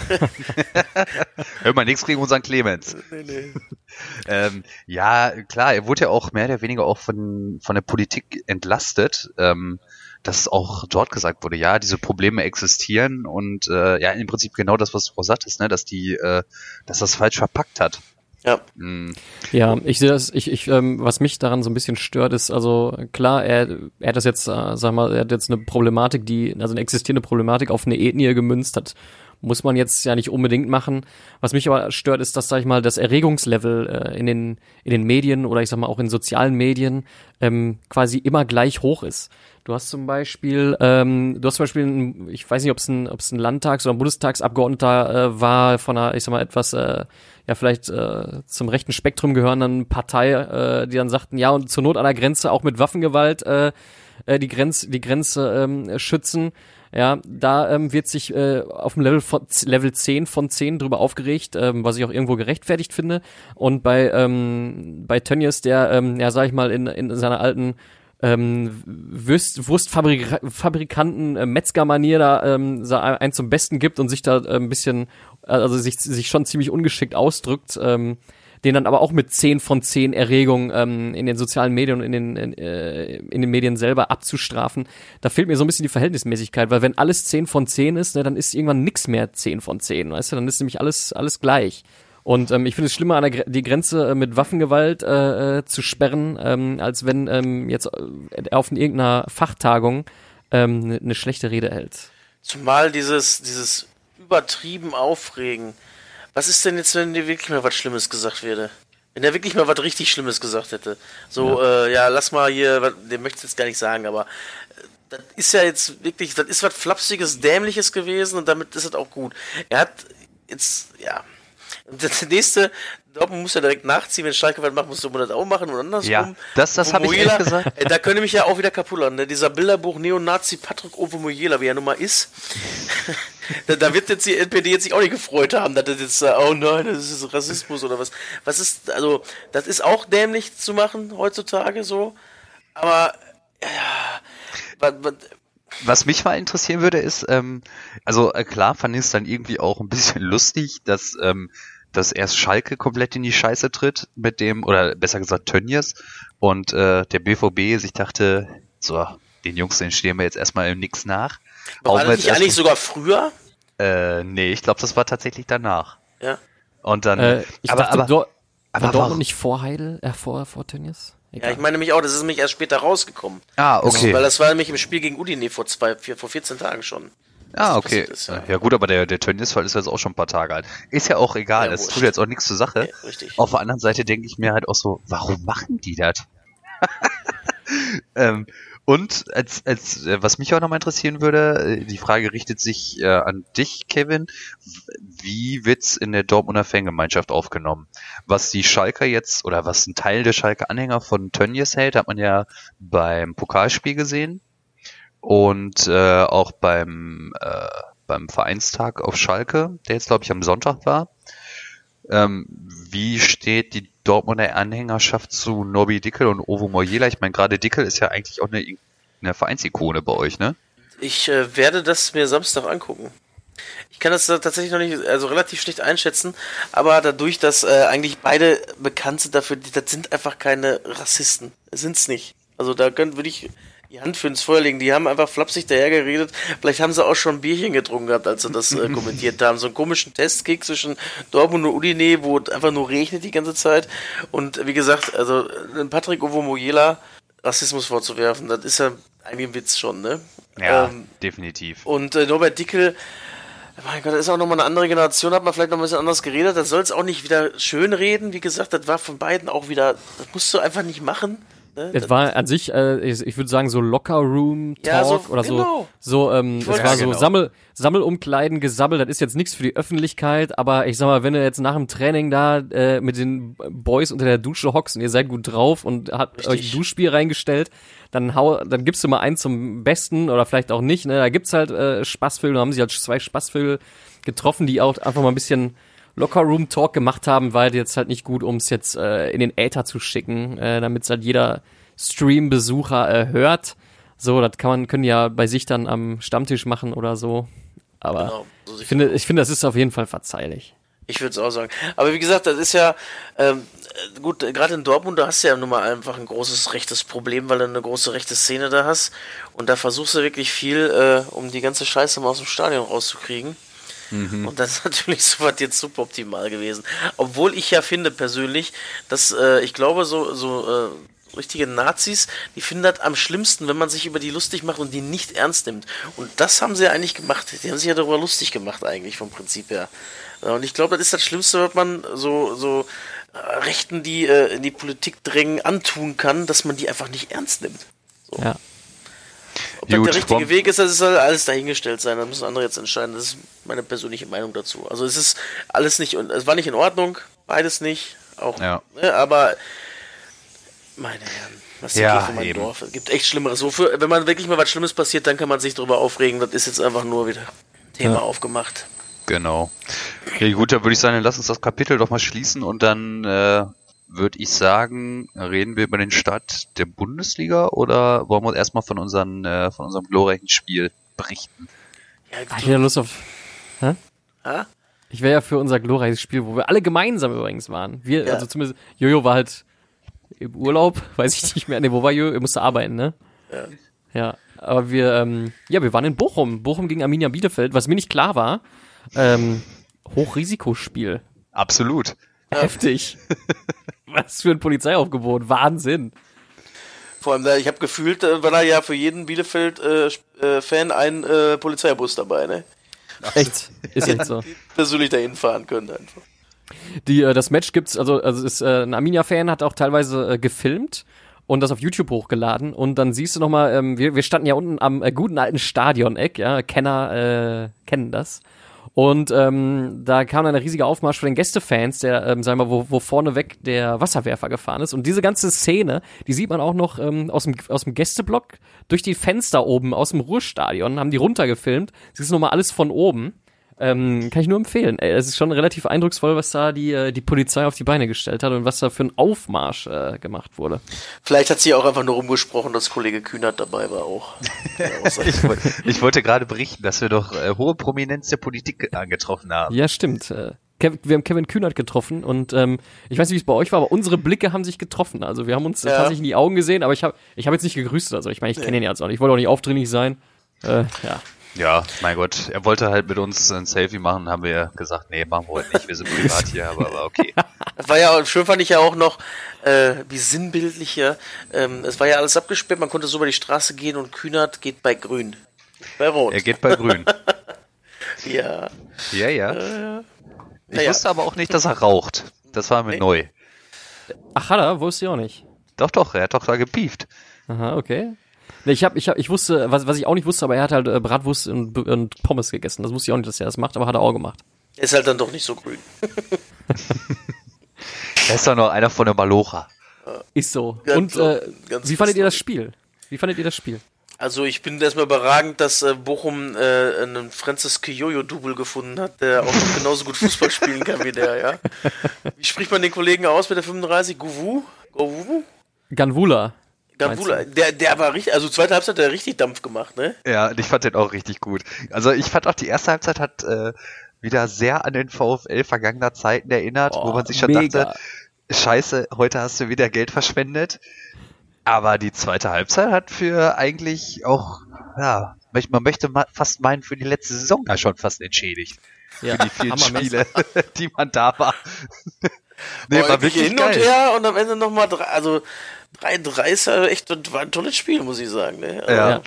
[LAUGHS] Hör mal nichts gegen unseren Clemens. Nee, nee. [LAUGHS] ähm, ja, klar, er wurde ja auch mehr oder weniger auch von, von der Politik entlastet. Ähm, dass auch dort gesagt wurde, ja, diese Probleme existieren und äh, ja, im Prinzip genau das, was du auch sagtest, ne, dass die, äh, dass das falsch verpackt hat. Ja. Mhm. Ja, ich sehe das, ich, ich, ähm, was mich daran so ein bisschen stört, ist, also klar, er, er hat das jetzt, äh, sag mal, er hat jetzt eine Problematik, die, also eine existierende Problematik auf eine Ethnie gemünzt hat. Muss man jetzt ja nicht unbedingt machen. Was mich aber stört, ist, dass, sag ich mal, das Erregungslevel äh, in, den, in den Medien oder ich sag mal auch in sozialen Medien ähm, quasi immer gleich hoch ist. Du hast zum Beispiel, ähm, du hast zum Beispiel, ein, ich weiß nicht, ob es ein, ob es ein Landtags- oder ein Bundestagsabgeordneter äh, war von einer, ich sag mal, etwas, äh, ja, vielleicht äh, zum rechten Spektrum gehörenden Partei, äh, die dann sagten, ja, und zur Not an der Grenze auch mit Waffengewalt äh, äh, die Grenze, die Grenze ähm, schützen. Ja, da ähm, wird sich äh, auf dem Level von Level 10 von 10 drüber aufgeregt, ähm, was ich auch irgendwo gerechtfertigt finde. Und bei ähm, bei Tönnies, der ähm, ja sag ich mal in, in seiner alten ähm, Wurst, Wurstfabrikanten äh, Metzgermanier da ähm, ein zum Besten gibt und sich da äh, ein bisschen, also sich, sich schon ziemlich ungeschickt ausdrückt. Ähm, den dann aber auch mit 10 von 10 Erregungen ähm, in den sozialen Medien und in den, in, äh, in den Medien selber abzustrafen. Da fehlt mir so ein bisschen die Verhältnismäßigkeit, weil wenn alles 10 von 10 ist, ne, dann ist irgendwann nix mehr 10 von 10, weißt du, dann ist nämlich alles, alles gleich. Und ähm, ich finde es schlimmer, an der, die Grenze äh, mit Waffengewalt äh, äh, zu sperren, ähm, als wenn ähm, jetzt äh, auf irgendeiner Fachtagung ähm, eine ne schlechte Rede hält. Zumal dieses, dieses übertrieben Aufregen was ist denn jetzt, wenn dir wirklich mal was Schlimmes gesagt werde? Wenn er wirklich mal was richtig Schlimmes gesagt hätte. So, ja, äh, ja lass mal hier, der möchte jetzt gar nicht sagen, aber äh, das ist ja jetzt wirklich, das ist was Flapsiges, Dämliches gewesen und damit ist es auch gut. Er hat jetzt, ja. Und [LAUGHS] das nächste, Dortmund muss ja direkt nachziehen, wenn Schalke was macht, muss du das auch machen und andersrum. Ja, das, das habe ich ehrlich gesagt. Ey, da könnte mich ja auch wieder kaputt lassen. Ne? Dieser Bilderbuch Neonazi Patrick Ovomoyela, wie er nun mal ist. [LAUGHS] da, da, wird jetzt die NPD jetzt sich auch nicht gefreut haben, dass das jetzt, oh nein, das ist Rassismus oder was. Was ist, also, das ist auch dämlich zu machen heutzutage so. Aber, ja, was, was, was mich mal interessieren würde, ist, ähm, also äh, klar fand ich es dann irgendwie auch ein bisschen [LAUGHS] lustig, dass ähm, dass erst Schalke komplett in die Scheiße tritt mit dem, oder besser gesagt Tönnies und äh, der BVB sich dachte, so, den Jungs, den stehen wir jetzt erstmal im Nix nach. War das nicht eigentlich sogar früher? Äh, nee, ich glaube, das war tatsächlich danach. Ja. Und dann, äh, ich aber, dachte, aber, Dor aber war Dortmund nicht vor Heidel, äh, vor, vor Tönnies? Egal. Ja, ich meine nämlich auch, das ist nämlich erst später rausgekommen. Ah, okay. Das, weil das war nämlich im Spiel gegen Udine vor zwei, vier, vor 14 Tagen schon. Ah, okay. Ist, ja. ja. gut, aber der, der Tönnies-Fall ist jetzt auch schon ein paar Tage alt. Ist ja auch egal, es ja, tut jetzt auch nichts zur Sache. Ja, richtig. Auf der anderen Seite denke ich mir halt auch so, warum machen die das? [LAUGHS] ähm, Und als, als äh, was mich auch nochmal interessieren würde, äh, die Frage richtet sich äh, an dich, Kevin. Wie wird's in der Dortmunder Fangemeinschaft aufgenommen? Was die Schalker jetzt oder was ein Teil der Schalker Anhänger von Tönnies hält, hat man ja beim Pokalspiel gesehen und äh, auch beim äh, beim Vereinstag auf Schalke, der jetzt glaube ich am Sonntag war. Ähm, wie steht die Dortmunder Anhängerschaft zu Nobby Dickel und Ovo Moyela? Ich meine, gerade Dickel ist ja eigentlich auch eine, eine Vereinsikone bei euch, ne? Ich äh, werde das mir Samstag angucken. Ich kann das tatsächlich noch nicht, also relativ schlecht einschätzen, aber dadurch, dass äh, eigentlich beide bekannt sind dafür, das sind einfach keine Rassisten. Sind's nicht. Also da können, würde ich die Hand für ins Feuer legen. Die haben einfach flapsig daher geredet. Vielleicht haben sie auch schon ein Bierchen getrunken gehabt, als sie das äh, [LAUGHS] kommentiert haben. So einen komischen Testkick zwischen Dortmund und Udine, wo es einfach nur regnet die ganze Zeit. Und wie gesagt, also Patrick Ovomoyela Rassismus vorzuwerfen, das ist ja eigentlich ein Witz schon, ne? Ja, ähm, definitiv. Und äh, Norbert Dickel, mein Gott, das ist auch nochmal eine andere Generation, hat man vielleicht noch ein bisschen anders geredet. Das soll es auch nicht wieder schön reden. Wie gesagt, das war von beiden auch wieder, das musst du einfach nicht machen. Ne? Es war an sich, äh, ich, ich würde sagen, so Locker Room Talk ja, so, oder genau. so. So, ähm, es war so genau. Sammel, Sammelumkleiden, Gesabbel. Das ist jetzt nichts für die Öffentlichkeit, aber ich sag mal, wenn du jetzt nach dem Training da äh, mit den Boys unter der Dusche hockst und ihr seid gut drauf und habt Richtig. euch ein Duschspiel reingestellt, dann hau, dann gibst du mal einen zum Besten oder vielleicht auch nicht. Ne? Da gibt's halt äh, Spaßvögel, da haben sich halt zwei Spaßvögel getroffen, die auch einfach mal ein bisschen Locker-Room-Talk gemacht haben, weil jetzt halt nicht gut, um es jetzt äh, in den Äther zu schicken, äh, damit es halt jeder Stream-Besucher äh, hört. So, das kann man, können ja bei sich dann am Stammtisch machen oder so. Aber genau, so ich finde, ich finde, das ist auf jeden Fall verzeihlich. Ich würde es auch sagen. Aber wie gesagt, das ist ja ähm, gut, gerade in Dortmund, da hast du ja nun mal einfach ein großes rechtes Problem, weil du eine große rechte Szene da hast. Und da versuchst du wirklich viel, äh, um die ganze Scheiße mal aus dem Stadion rauszukriegen. Mhm. Und das ist [LAUGHS] natürlich so was jetzt suboptimal gewesen. Obwohl ich ja finde persönlich, dass äh, ich glaube, so, so äh, richtige Nazis, die finden das am schlimmsten, wenn man sich über die lustig macht und die nicht ernst nimmt. Und das haben sie ja eigentlich gemacht. Die haben sich ja darüber lustig gemacht, eigentlich vom Prinzip her. Und ich glaube, das ist das Schlimmste, was man so, so äh, Rechten, die äh, in die Politik drängen, antun kann, dass man die einfach nicht ernst nimmt. So. Ja. Ob Gut, das der richtige Weg ist, das soll alles dahingestellt sein. Das müssen andere jetzt entscheiden. Das ist meine persönliche Meinung dazu. Also es ist alles nicht, es war nicht in Ordnung, beides nicht. Auch, ja. ne, aber meine Herren, was ja, hier für mein eben. Dorf. Es gibt echt Schlimmeres. So für, wenn man wirklich mal was Schlimmes passiert, dann kann man sich darüber aufregen. Das ist jetzt einfach nur wieder Thema ja. aufgemacht. Genau. Okay, gut, dann würde ich sagen, lass uns das Kapitel doch mal schließen und dann äh, würde ich sagen, reden wir über den Start der Bundesliga oder wollen wir erstmal von, unseren, äh, von unserem glorreichen Spiel berichten? Ja, ich hätte Lust auf. Hä? Ha? Ich wäre ja für unser glorreiches Spiel, wo wir alle gemeinsam übrigens waren. Wir, ja. also zumindest, Jojo war halt im Urlaub, [LAUGHS] weiß ich nicht mehr. Nee, wo war Jojo? Er musste arbeiten, ne? Ja. Ja, aber wir, ähm, ja, wir waren in Bochum. Bochum gegen Arminia Bielefeld. Was mir nicht klar war, ähm, Hochrisikospiel. Absolut. Heftig. [LAUGHS] Was für ein Polizeiaufgebot. Wahnsinn. Vor allem, ich habe gefühlt, äh, war da ja für jeden Bielefeld-Fan äh, ein äh, Polizeibus dabei, ne? Echt? [LAUGHS] Ist echt so. [LAUGHS] Persönlich dahin fahren können einfach. Die, äh, das Match gibt's, also, also ist, äh, ein Arminia-Fan hat auch teilweise äh, gefilmt und das auf YouTube hochgeladen und dann siehst du nochmal, ähm, wir, wir standen ja unten am äh, guten alten Stadion-Eck, ja, Kenner äh, kennen das. Und ähm, da kam dann ein riesiger Aufmarsch von den Gästefans, der, ähm, sagen wir mal, wo, wo vorne weg der Wasserwerfer gefahren ist. Und diese ganze Szene, die sieht man auch noch ähm, aus, dem, aus dem Gästeblock durch die Fenster oben aus dem Ruhrstadion, haben die runtergefilmt. Das ist nochmal alles von oben. Ähm, kann ich nur empfehlen. Ey, es ist schon relativ eindrucksvoll, was da die, äh, die Polizei auf die Beine gestellt hat und was da für ein Aufmarsch äh, gemacht wurde. Vielleicht hat sie auch einfach nur rumgesprochen, dass Kollege Kühnert dabei war auch. [LAUGHS] ich, wollte, ich, wollte gerade berichten, dass wir doch äh, hohe Prominenz der Politik angetroffen haben. Ja, stimmt. Äh, wir haben Kevin Kühnert getroffen und ähm, ich weiß nicht, wie es bei euch war, aber unsere Blicke haben sich getroffen. Also wir haben uns ja. tatsächlich in die Augen gesehen, aber ich habe ich hab jetzt nicht gegrüßt. Also ich meine, ich kenne ihn ja jetzt auch nicht. Ich wollte auch nicht aufdringlich sein. Äh, ja. Ja, mein Gott, er wollte halt mit uns ein Selfie machen, haben wir gesagt, nee, machen wir heute nicht, wir sind privat hier, aber, aber okay. [LAUGHS] Das war ja, schön fand ich ja auch noch, äh, wie sinnbildlich ja, ähm, es war ja alles abgesperrt, man konnte so über die Straße gehen und Kühnert geht bei grün. Bei rot. Er geht bei grün. [LAUGHS] ja. Ja, ja. Äh, ich ja. wusste aber auch nicht, dass er raucht. Das war mir nee. neu. Ach, hat er? Wusste ich auch nicht. Doch, doch, er hat doch da gepieft. Aha, okay. Nee, ich hab, ich hab, ich wusste, was, was ich auch nicht wusste, aber er hat halt äh, Bratwurst und, und Pommes gegessen. Das wusste ich auch nicht, dass er das macht, aber hat er auch gemacht. Ist halt dann doch nicht so grün. [LAUGHS] Er ist doch noch einer von der Malocha. Ist so. Ganz und so, äh, wie fandet ihr das Spiel? Wie fandet ihr das Spiel? Also ich bin erstmal überragend, dass äh, Bochum äh, einen Francis Kiyoyo-Double gefunden hat, der auch genauso gut Fußball spielen kann wie der, ja. [LAUGHS] Wie spricht man den Kollegen aus mit der 35? Guvu? Guvu? Ganvula. Gavula. Der, der war richtig, also zweite Halbzeit hat er richtig Dampf gemacht, ne? Ja, und ich fand den auch richtig gut. Also ich fand auch die erste Halbzeit hat äh, wieder sehr an den VfL vergangener Zeiten erinnert, wo Oh, man sich schon mega. dachte, scheiße, heute hast du wieder Geld verschwendet. Aber die zweite Halbzeit hat für eigentlich auch, ja, man möchte fast meinen, für die letzte Saison ja schon fast entschädigt. Ja, Für die vielen. Spiele, [LAUGHS] die man da war. Nee, war wirklich hin und geil. her und am Ende nochmal drei, also drei, drei ist ja echt, das war ein tolles Spiel, muss ich sagen, ne? Also, Ja.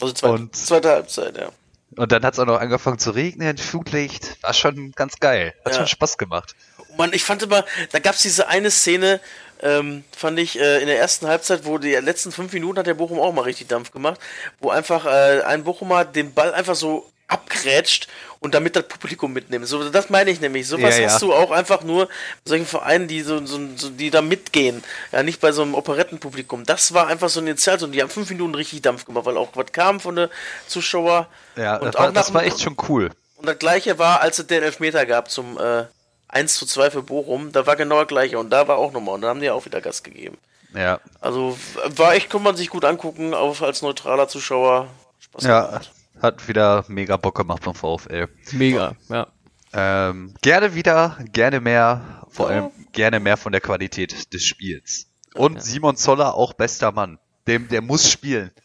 Also zweite, Und- zweite Halbzeit, ja. Und dann hat es auch noch angefangen zu regnen, Flutlicht, war schon ganz geil. Hat Ja. schon Spaß gemacht. Mann, ich fand immer, da gab's diese eine Szene, ähm, fand ich äh, in der ersten Halbzeit, wo die letzten fünf Minuten hat der Bochum auch mal richtig Dampf gemacht, wo einfach äh, ein Bochumer den Ball einfach so abgrätscht und damit das Publikum mitnimmt. So, das meine ich nämlich. Sowas Ja, ja. hast du auch einfach nur bei solchen Vereinen, die so, so, so die da mitgehen. Ja, nicht bei so einem Operettenpublikum. Das war einfach so ein Initial und die haben fünf Minuten richtig Dampf gemacht, weil auch was kam von den Zuschauer. Ja, und das war, das war echt schon cool. und das gleiche war, als es den Elfmeter gab zum äh, 1 zu 2 für Bochum, da war genau das gleiche und da war auch nochmal und da haben die auch wieder Gas gegeben. Ja, Also war echt, kann man sich gut angucken, auch als neutraler Zuschauer. Spaß ja, gemacht. Hat wieder mega Bock gemacht beim VfL. Mega, ja. Ähm, gerne wieder, gerne mehr, vor allem gerne mehr von der Qualität des Spiels. Und Simon Zoller auch bester Mann. Dem, der muss spielen. [LAUGHS]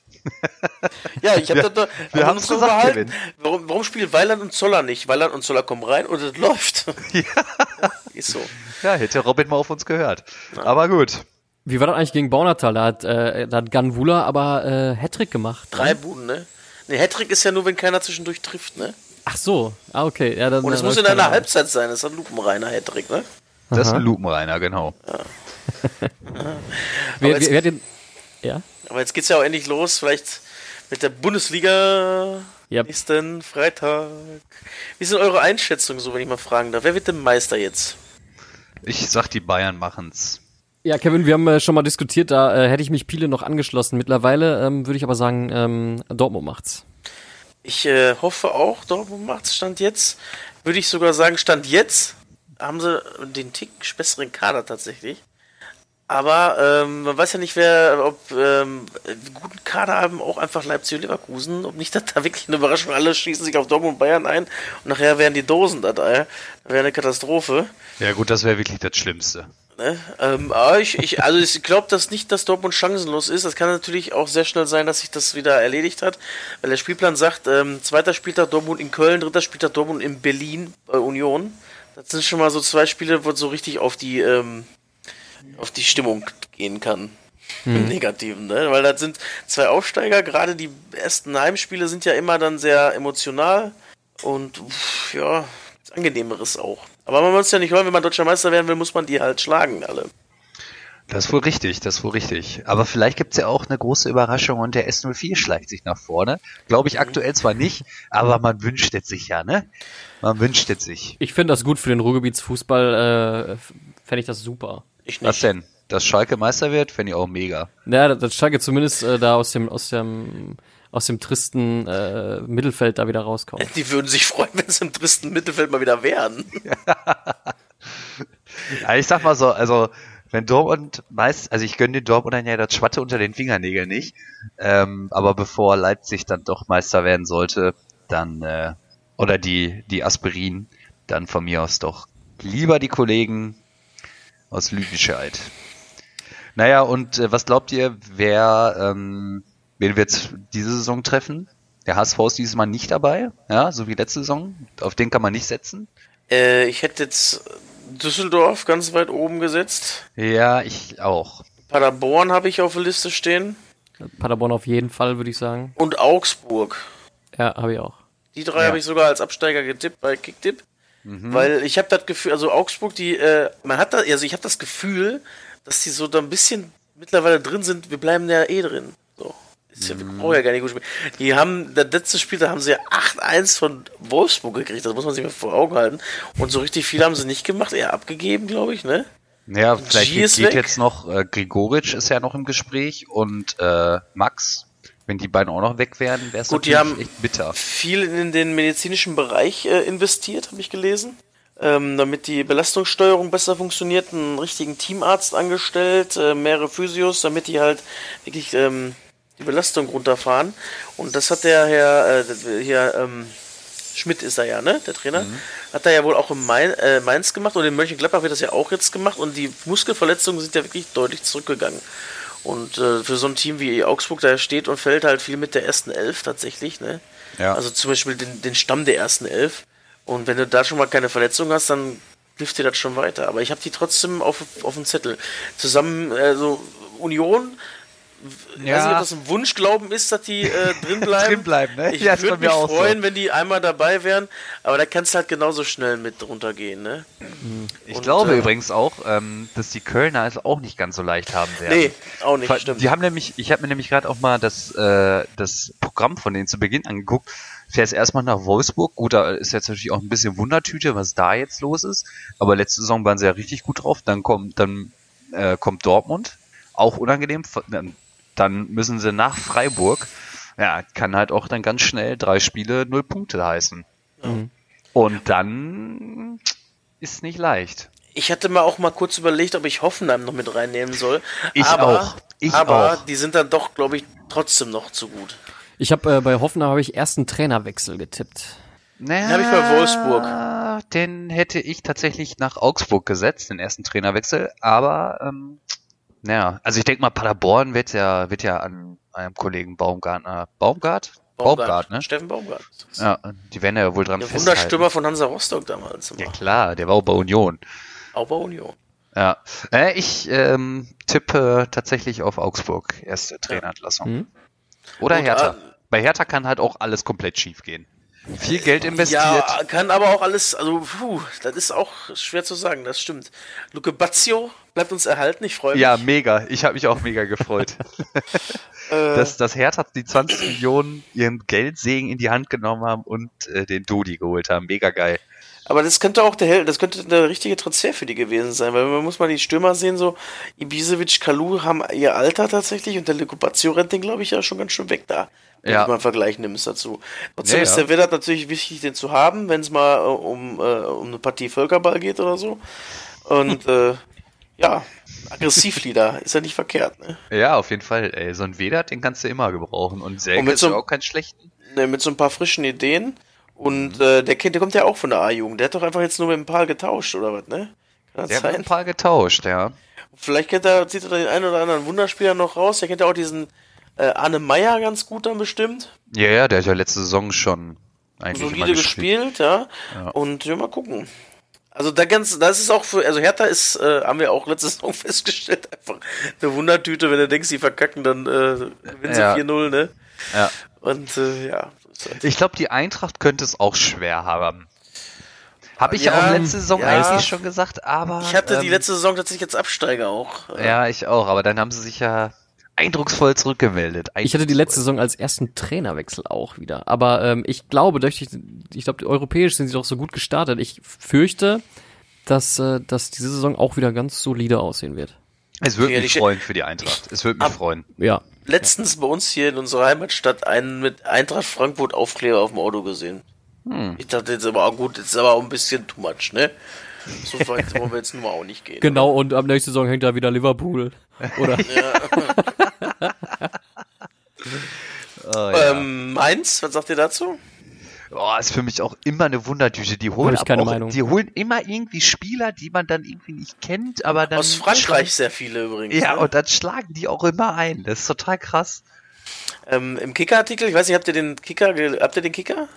Ja, ich habe Wir- da, wir haben haben's uns so gesagt. Kevin. Warum, warum spielen Weiland und Zoller nicht? Weiland und Zoller kommen rein und es läuft. [LAUGHS] Ja. [LAUGHS] Ist so. Ja, hätte Robin mal auf uns gehört. Aber gut. Wie war das eigentlich gegen Baunatal? Da hat, äh, da hat Ganvula aber äh, Hattrick gemacht. Drei Buden, ne? Ne, Hattrick ist ja nur, wenn keiner zwischendurch trifft, ne? Ach so, ah, okay. Ja, dann, Und es muss in einer Halbzeit sein, das ist ein lupenreiner Hattrick, ne? Das ist ein Lupenreiner, genau. [LAUGHS] Aber Wer, jetzt- wer, den, ja? Aber jetzt geht's ja auch endlich los, vielleicht mit der Bundesliga Ja. nächsten Freitag. Wie sind eure Einschätzungen so, wenn ich mal fragen darf? Wer wird denn Meister jetzt? Ich sag, die Bayern machen's. Ja, Kevin, wir haben äh, schon mal diskutiert, da äh, hätte ich mich Piele noch angeschlossen. Mittlerweile ähm, würde ich aber sagen, ähm, Dortmund macht's. Ich äh, hoffe auch, Dortmund macht's Stand jetzt. Würde ich sogar sagen, Stand jetzt haben sie den Tick besseren Kader tatsächlich. Aber ähm, man weiß ja nicht, wer, ob ähm, einen guten Kader haben auch einfach Leipzig und Leverkusen, ob nicht [LAUGHS] das da wirklich eine Überraschung, alle schießen sich auf Dortmund und Bayern ein und nachher werden die Dosen da, da wäre eine Katastrophe. Ja gut, das wäre wirklich das Schlimmste. Ne? Ähm, aber ich, ich, also ich glaube, dass nicht, dass Dortmund chancenlos ist. Das kann natürlich auch sehr schnell sein, dass sich das wieder erledigt hat, weil der Spielplan sagt, ähm, zweiter Spieltag Dortmund in Köln, dritter Spieltag Dortmund in Berlin bei Union. Das sind schon mal so zwei Spiele, wo es so richtig auf die ähm, auf die Stimmung gehen kann. Im Negativen, ne? Weil das sind zwei Aufsteiger, gerade die ersten Heimspiele sind ja immer dann sehr emotional und pff, ja, angenehmeres auch. Aber man muss ja nicht hören, wenn man deutscher Meister werden will, muss man die halt schlagen, alle. Das ist wohl richtig, das ist wohl richtig. Aber vielleicht gibt's ja auch eine große Überraschung und der S04 schleicht sich nach vorne. Glaube ich aktuell zwar nicht, aber man wünscht es sich ja, ne? Man wünscht es sich. Ich finde das gut für den Ruhrgebietsfußball, äh, fände ich das super. Ich Was nicht. denn? Dass Schalke Meister wird, fände ich auch mega. Ja, das Schalke zumindest äh, da aus dem, aus dem, aus dem tristen äh, Mittelfeld da wieder rauskommt. Die würden sich freuen, wenn sie im tristen Mittelfeld mal wieder wären. [LAUGHS] Ja, ich sag mal so, also wenn Dortmund meist, also ich gönne den Dortmundern ja das Schwatte unter den Fingernägeln nicht, ähm, aber bevor Leipzig dann doch Meister werden sollte, dann äh, oder die die Aspirin, dann von mir aus doch lieber die Kollegen aus Lüdenscheid. Naja, und äh, was glaubt ihr, wer ähm, wen wird diese Saison treffen? Der HSV ist dieses Mal nicht dabei, ja, so wie letzte Saison. Auf den kann man nicht setzen. Äh, ich hätte jetzt Düsseldorf ganz weit oben gesetzt. Ja, ich auch. Paderborn habe ich auf der Liste stehen. Paderborn auf jeden Fall, würde ich sagen. Und Augsburg. Ja, habe ich auch. Die drei Ja. habe ich sogar als Absteiger getippt bei Kicktipp. Weil ich habe das Gefühl, also Augsburg, die, äh, man hat da, also ich habe das Gefühl, dass die so da ein bisschen mittlerweile drin sind, wir bleiben ja eh drin. So. Das braucht ja gar nicht gut spielen. Die haben, das letzte Spiel, da haben sie ja 8-1 von Wolfsburg gekriegt. Das muss man sich mal vor Augen halten. Und so richtig viel haben sie nicht gemacht, eher abgegeben, glaube ich, ne? Ja, vielleicht G geht, geht jetzt noch, äh, Grigoric ist ja noch im Gespräch und äh, Max. Wenn die beiden auch noch weg wären, wäre es Gut, die natürlich haben- echt bitter. viel in den medizinischen Bereich äh, investiert, habe ich gelesen. Ähm, damit die Belastungssteuerung besser funktioniert, einen richtigen Teamarzt angestellt, äh, mehrere Physios, damit die halt wirklich ähm, die Belastung runterfahren. Und das hat der Herr, äh, hier, ähm, Schmidt ist er ja, ne? Der Trainer. Hat er ja wohl auch in Main, äh, Mainz gemacht und in Mönchengladbach wird das ja auch jetzt gemacht und die Muskelverletzungen sind ja wirklich deutlich zurückgegangen. Und äh, für so ein Team wie Augsburg, da steht und fällt halt viel mit der ersten Elf tatsächlich, ne? Ja. Also zum Beispiel den, den Stamm der ersten Elf. Und wenn du da schon mal keine Verletzung hast, dann hilft dir das schon weiter. Aber ich habe die trotzdem auf, auf dem Zettel. Zusammen, also Union, ich weiß nicht, ob das ein Wunschglauben ist, dass die äh, [LAUGHS] drin bleiben. Drin bleiben, ne? Ich Ja, würde mich auch so. freuen, wenn die einmal dabei wären, aber da kannst du halt genauso schnell mit runtergehen, ne? Ich Und, glaube äh, übrigens auch, ähm, dass die Kölner es auch nicht ganz so leicht haben werden. Nee, auch nicht, Ver- stimmt. Die haben nämlich, ich habe mir nämlich gerade auch mal das, äh, das Programm von denen zu Beginn angeguckt. Fährst erstmal nach Wolfsburg. Gut, da ist jetzt natürlich auch ein bisschen Wundertüte, was da jetzt los ist. Aber letzte Saison waren sie ja richtig gut drauf. Dann kommt, dann äh, kommt Dortmund, auch unangenehm. Dann, müssen sie nach Freiburg. Ja, kann halt auch dann ganz schnell drei Spiele, null Punkte heißen. Und dann ist nicht leicht. Ich hatte mal auch mal kurz überlegt, ob ich Hoffenheim noch mit reinnehmen soll. Ich aber, auch. Ich aber auch. die sind dann doch, glaube ich, trotzdem noch zu gut. Ich habe äh, bei Hoffenheim habe ich erst einen Trainerwechsel getippt. Naja, hab ich bei Wolfsburg. Den hätte ich tatsächlich nach Augsburg gesetzt, den ersten Trainerwechsel. Aber, ähm, naja, also ich denke mal, Paderborn wird ja, wird ja an einem Kollegen Baumgartner, Baumgart? Baumgart, ne? Steffen Baumgart. Ja, die werden ja wohl dran Der festhalten. Wunderstürmer von Hansa Rostock damals. Ja klar, der war auch bei Union. Auch bei Union. Ja, äh, ich ähm, tippe tatsächlich auf Augsburg, erste Trainerentlassung. Mhm. Oder Gut, Hertha. ah, Bei Hertha kann halt auch alles komplett schief gehen. Viel Geld investiert. Ja, kann aber auch alles, also, puh, das ist auch schwer zu sagen, das stimmt. Luke Bazio bleibt uns erhalten, ich freue mich. Ja, mega. Ich habe mich auch mega gefreut. [LAUGHS] Äh, dass, dass Hertha die 20 Millionen ihren Geldsegen in die Hand genommen haben und äh, den Dodi geholt haben. Mega geil. Aber das könnte auch der das könnte der richtige Transfer für die gewesen sein, weil man muss mal die Stürmer sehen, so Ibisevic, Kalu haben ihr Alter tatsächlich und der Lekupazio rennt den, glaube ich, ja schon ganz schön weg da. Wenn Ja. du mal einen Vergleich nimmst dazu. Trotzdem Ja, ist der Vedat natürlich wichtig, den zu haben, wenn es mal äh, um, äh, um eine Partie Völkerball geht oder so. Und äh, [LAUGHS] ja, Aggressivlieder ist ja nicht verkehrt, ne? Ja, auf jeden Fall. Ey, so ein Vedat, den kannst du immer gebrauchen. Und Selke ist so- auch kein schlechten. ne, mit so ein paar frischen Ideen. Und äh, der, kennt, der kommt ja auch von der A-Jugend. Der hat doch einfach jetzt nur mit dem Paar getauscht, oder was, ne? Kann das Der hat sein? ein paar getauscht, ja. Vielleicht kennt er, zieht er den einen oder anderen Wunderspieler noch raus. Der kennt ja auch diesen äh, Arne Meyer ganz gut dann bestimmt. Ja, ja, der hat ja letzte Saison schon eigentlich Solide gespielt, ja. Ja. Und ja, mal gucken. Also da ganz, das ist auch für, also Hertha ist, äh, haben wir auch letzte [LAUGHS] Saison festgestellt, einfach eine Wundertüte, wenn du denkst, die verkacken, dann äh, gewinnen sie Ja. 4-0, ne? Ja. Und äh, ja. Halt. Ich glaube, die Eintracht könnte es auch schwer haben. Habe ich ja, Ja, auch letzte Saison ja. eigentlich schon gesagt, aber. Ich hatte die ähm, letzte Saison tatsächlich als Absteiger auch. äh, Ja, ich auch, aber dann haben sie sich ja eindrucksvoll zurückgemeldet. Ich hatte die letzte Saison als ersten Trainerwechsel auch wieder. Aber ähm, ich glaube, durch die, ich glaube, europäisch sind sie doch so gut gestartet. Ich fürchte, dass, äh, dass diese Saison auch wieder ganz solide aussehen wird. Es würde mich die- freuen für die Eintracht. Es würde mich Ab- freuen. Ja. Letztens bei uns hier in unserer Heimatstadt einen mit Eintracht Frankfurt Aufkleber auf dem Auto gesehen. Hm. Ich dachte jetzt aber, gut, jetzt ist aber auch ein bisschen too much, ne? So [LAUGHS] weit wollen wir jetzt nun mal auch nicht gehen. Genau, und am nächsten Saison hängt da wieder Liverpool. Oder? [LAUGHS] [LAUGHS] Oh, ja. Ähm, Mainz, was sagt ihr dazu? Oh, ist für mich auch immer eine Wundertüte. Die holen, auch, Meinung. die holen immer irgendwie Spieler, die man dann irgendwie nicht kennt, aber dann Aus Frankreich sehr viele übrigens. Ja, ne? und dann schlagen die auch immer ein. Das ist total krass. ähm, Im Kicker-Artikel, ich weiß nicht, habt ihr den Kicker, habt ihr den Kicker?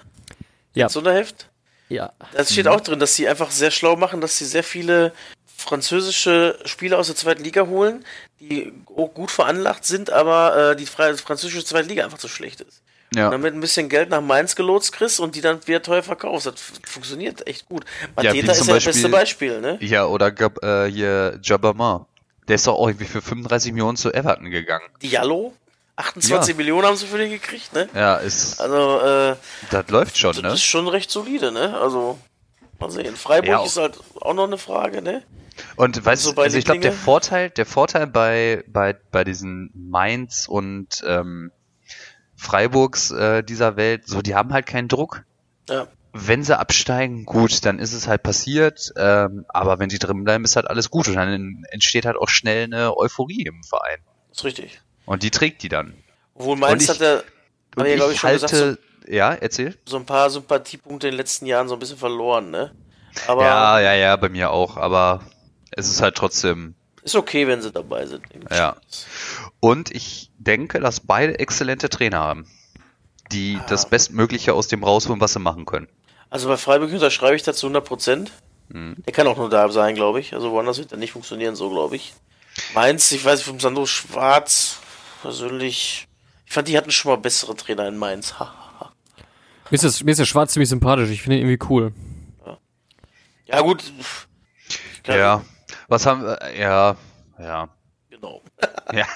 Ja. Sonderheft? Ja. Da steht Mhm. auch drin, dass sie einfach sehr schlau machen, dass sie sehr viele französische Spieler aus der zweiten Liga holen, die gut veranlagt sind, aber äh, die französische zweite Liga einfach zu schlecht ist. Ja. Damit ein bisschen Geld nach Mainz gelotst kriegst und die dann wieder teuer verkaufst. Das funktioniert echt gut. Ja, Mateta zum ist ja das beste Beispiel, ne? Ja, oder äh, hier Jabama. Der ist doch auch irgendwie für 35 Millionen zu Everton gegangen. Diallo? 28 Ja. Millionen haben sie für den gekriegt, ne? Ja, ist, Also, äh, das läuft schon, das ne? ist schon recht solide, ne? Also, mal sehen. Freiburg Ja. ist halt auch noch eine Frage, ne? Und weißt So du, bei also ich glaube, der? Vorteil, der Vorteil bei, bei, bei diesen Mainz und ähm, Freiburgs äh, dieser Welt, so die haben halt keinen Druck. Ja. Wenn sie absteigen, gut, dann ist es halt passiert. Ähm, aber wenn sie drin bleiben, ist halt alles gut. Und dann entsteht halt auch schnell eine Euphorie im Verein. Ist richtig. Und die trägt die dann. Obwohl Mainz ich- hat ja, Und ich, glaub ich ich, schon gesagt, halte, ja, erzähl. so ein paar Sympathiepunkte in den letzten Jahren so ein bisschen verloren, ne? Aber Ja, ja, ja, bei mir auch. Aber es ist halt trotzdem ist okay, wenn sie dabei sind. Ja. Und ich denke, dass beide exzellente Trainer haben, die Ah. das Bestmögliche aus dem rausholen, was sie machen können. Also bei Freiburg unterschreibe ich dazu 100 Prozent. Mhm. Der kann auch nur da sein, glaube ich. Also woanders wird er nicht funktionieren, so glaube ich. Mainz, ich weiß vom Sandro Schwarz, persönlich, ich fand, die hatten schon mal bessere Trainer in Mainz. Ha, ha, ha. Mir ist, das, mir ist der Schwarz ziemlich sympathisch. Ich finde ihn irgendwie cool. ja gut. Ich kann- Ja. Was haben wir? Ja, ja. Genau. [LAUGHS] Ja. [LAUGHS]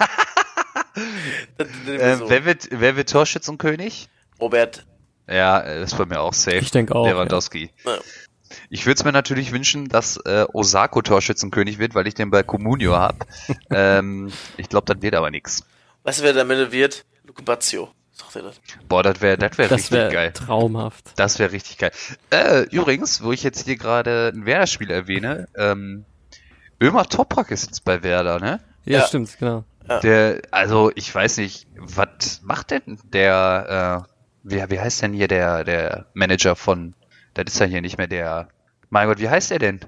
Ähm, so. wer, wird, wer wird Torschützenkönig? Robert. Ja, äh, ist bei mir auch safe. Ich denke auch, Lewandowski. Ja. Ich würde es mir natürlich wünschen, dass äh, Osako Torschützenkönig wird, weil ich den bei Comunio hab. [LAUGHS] ähm, ich glaube, das wird aber nix. Weißt du, wer der Ende wird? Luke Bazio. Sagt er das? Boah, das wäre das wär Das richtig wäre geil. traumhaft. Das wäre richtig geil. Äh, übrigens, wo ich jetzt hier gerade ein Werder-Spiel erwähne, ähm, Ömer Toprak ist jetzt bei Werder, ne? Ja, Ja. stimmt, genau. Ja. Der, also ich weiß nicht, was macht denn der, äh, wie, wie heißt denn hier der, der Manager von, das ist ja hier nicht mehr der, mein Gott, wie heißt der denn?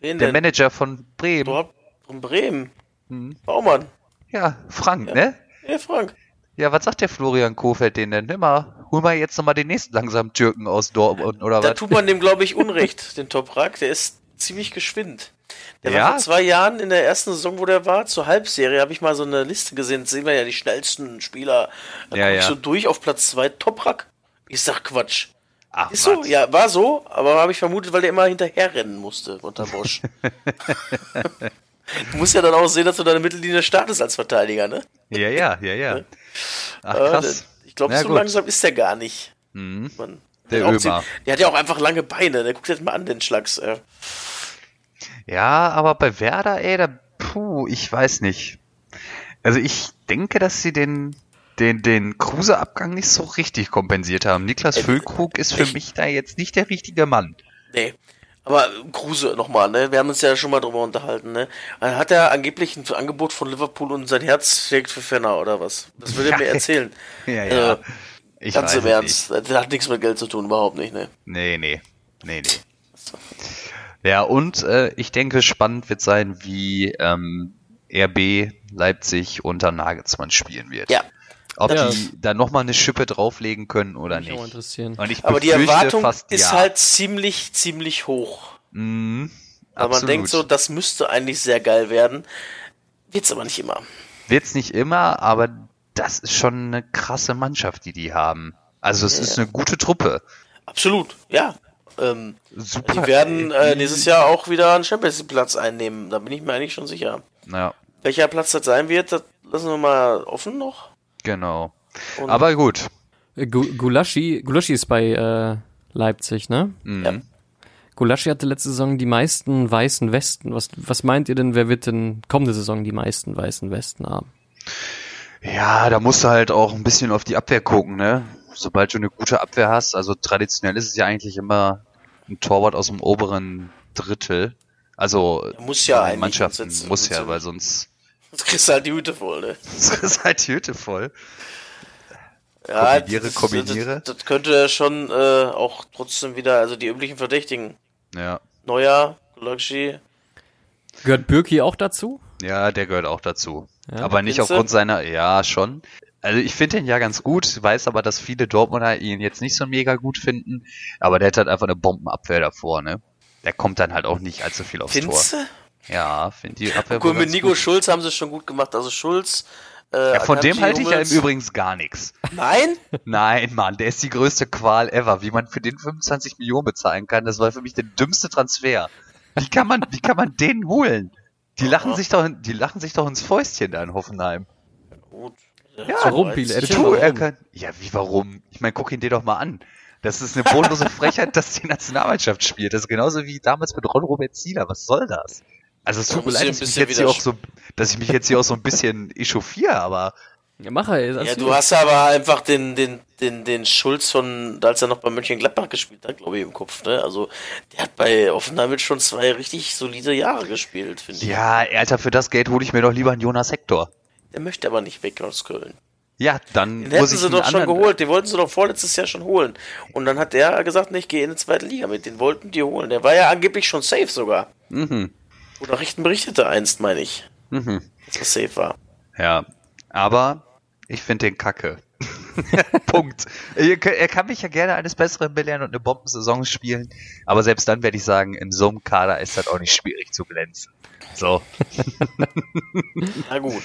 Wen Der denn? Manager von Bremen. Dort von Bremen. Hm. Baumann. Ja, Frank, Ja. ne? Ja, Frank. Ja, was sagt der Florian Kofeld den denn? Nimm mal, hol mal jetzt nochmal den nächsten langsamen Türken aus Dortmund, oder Da was? tut man dem, glaube ich, [LAUGHS] Unrecht, den Toprak. Der ist ziemlich geschwind. Der Ja? war vor zwei Jahren in der ersten Saison, wo der war, zur Halbserie, habe ich mal so eine Liste gesehen. Jetzt sehen wir ja die schnellsten Spieler. Da Ja, guck ich ja. so durch auf Platz zwei Toprak. Ich sag Quatsch. Ach, Ist so? was? Ja, war so, aber habe ich vermutet, weil der immer hinterherrennen musste unter Bosch. [LAUGHS] du musst ja dann auch sehen, dass du deine Mittellinie startest als Verteidiger, ne? Ja, ja, ja, ja. Ach, Aber krass. der- Ich glaube, so gut. langsam ist der gar nicht. Mhm. Man, Der zehn- der hat ja auch einfach lange Beine. Der guckt jetzt mal an, den Schlags. Äh. Ja, aber bei Werder, ey, da, puh, ich weiß nicht. Also ich denke, dass sie den, den, den Kruse-Abgang nicht so richtig kompensiert haben. Niklas Äh, Füllkrug ist für ich- mich da jetzt nicht der richtige Mann. Nee. Aber Kruse nochmal, ne? Wir haben uns ja schon mal drüber unterhalten, ne? Dann hat er angeblich ein Angebot von Liverpool und sein Herz schlägt für Fenner oder was? Das will er mir erzählen. [LAUGHS] Ja, Äh, Ich Ganz weiß im Ernst. Das hat nichts mit Geld zu tun, überhaupt nicht, ne? Nee, nee. Nee, nee. Ja, und äh, ich denke, spannend wird sein, wie ähm, RB Leipzig unter Nagelsmann spielen wird. Ja. Ob Ja. die da nochmal eine Schippe drauflegen können oder Mich auch nicht. interessieren. Und ich Aber die Erwartung fast, ist ja. halt ziemlich, ziemlich hoch. Mhm, Aber man denkt so, das müsste eigentlich sehr geil werden. Wird's aber nicht immer. Wird's nicht immer, aber das ist schon eine krasse Mannschaft, die die haben. Also es ist eine gute Truppe. Absolut, ja. Ähm, Super. die werden äh, nächstes Jahr auch wieder einen Champions League Platz einnehmen. Da bin ich mir eigentlich schon sicher. Ja, Welcher Platz das sein wird, das lassen wir mal offen noch. genau. Und Aber gut. Äh, Gu- Gulaschi, Gulaschi ist bei äh, Leipzig, ne? Mhm. Ja. Gulaschi hatte letzte Saison die meisten weißen Westen. Was, was meint ihr denn, wer wird denn kommende Saison die meisten weißen Westen haben? Ja, da musst du halt auch ein bisschen auf die Abwehr gucken, ne? Sobald du eine gute Abwehr hast, also traditionell ist es ja eigentlich immer ein Torwart aus dem oberen Drittel. Also muss ja eigentlich, Mannschaften muss ja, weil sonst Jetzt [LAUGHS] kriegst du halt die Hüte voll, ne? [LAUGHS] ist halt die Hütte voll. Ja, Kombiniere, das, kombiniere. Das, das könnte ja schon äh, auch trotzdem wieder, also die üblichen Verdächtigen. Ja. Neuer, Gulagschi. Gehört Birki auch dazu? Ja, der gehört auch dazu. Ja, aber nicht aufgrund seiner, ja, schon. Also ich finde ihn ja ganz gut, weiß aber, dass viele Dortmunder ihn jetzt nicht so mega gut finden. Aber der hat halt einfach eine Bombenabwehr davor, ne? Der kommt dann halt auch nicht allzu viel aufs Findest du? Tor. Ja, finde die Abwehr Gut, mit Nico gut. Schulz haben sie es schon gut gemacht. Also Schulz. Äh, Ja, von dem halte ich ja im. Übrigen gar nichts. Nein? [LAUGHS] Nein, Mann, der ist die größte Qual ever. Wie man für den 25 Millionen bezahlen kann, das war für mich der dümmste Transfer. Wie kann man, wie kann man den holen? Die lachen sich doch, die lachen sich doch ins Fäustchen da in Hoffenheim. Gut. Ja, warum, Biel? Erzähl du, er kann, ja, wie warum? Ich meine, guck ihn dir doch mal an. Das ist eine bodenlose Frechheit, [LAUGHS] dass die Nationalmannschaft spielt. Das ist genauso wie damals mit Ron Robert Zieler. Was soll das? Also es tut mir leid, dass ich, mich jetzt hier auch so, dass ich mich jetzt hier auch so ein bisschen echauffiere, aber ja, mach er. Ja, du hast aber einfach den, den, den, den Schulz von, als er noch bei Mönchengladbach gespielt hat, glaube ich, im Kopf, ne? Also, der hat bei Offenheim schon zwei richtig solide Jahre gespielt, finde ich. Ja, Alter, für das Geld hole ich mir doch lieber einen Jonas Hector. Der möchte aber nicht weg aus Köln. Ja, dann Den hätten sie doch schon geholt. Den wollten sie doch vorletztes Jahr schon holen. Und dann hat der gesagt, ne, ich gehe in die zweite Liga mit. Den wollten die holen. Der war ja angeblich schon safe sogar. Mhm. Oder Richten berichtete einst, meine ich. Mhm. Dass er safe war. Ja, aber ich finde den kacke. [LAUGHS] Punkt. Er kann mich ja gerne eines Besseren belehren und eine Bombensaison spielen, aber selbst dann werde ich sagen, in so einem Kader ist das auch nicht schwierig zu glänzen. So. [LAUGHS] Na gut.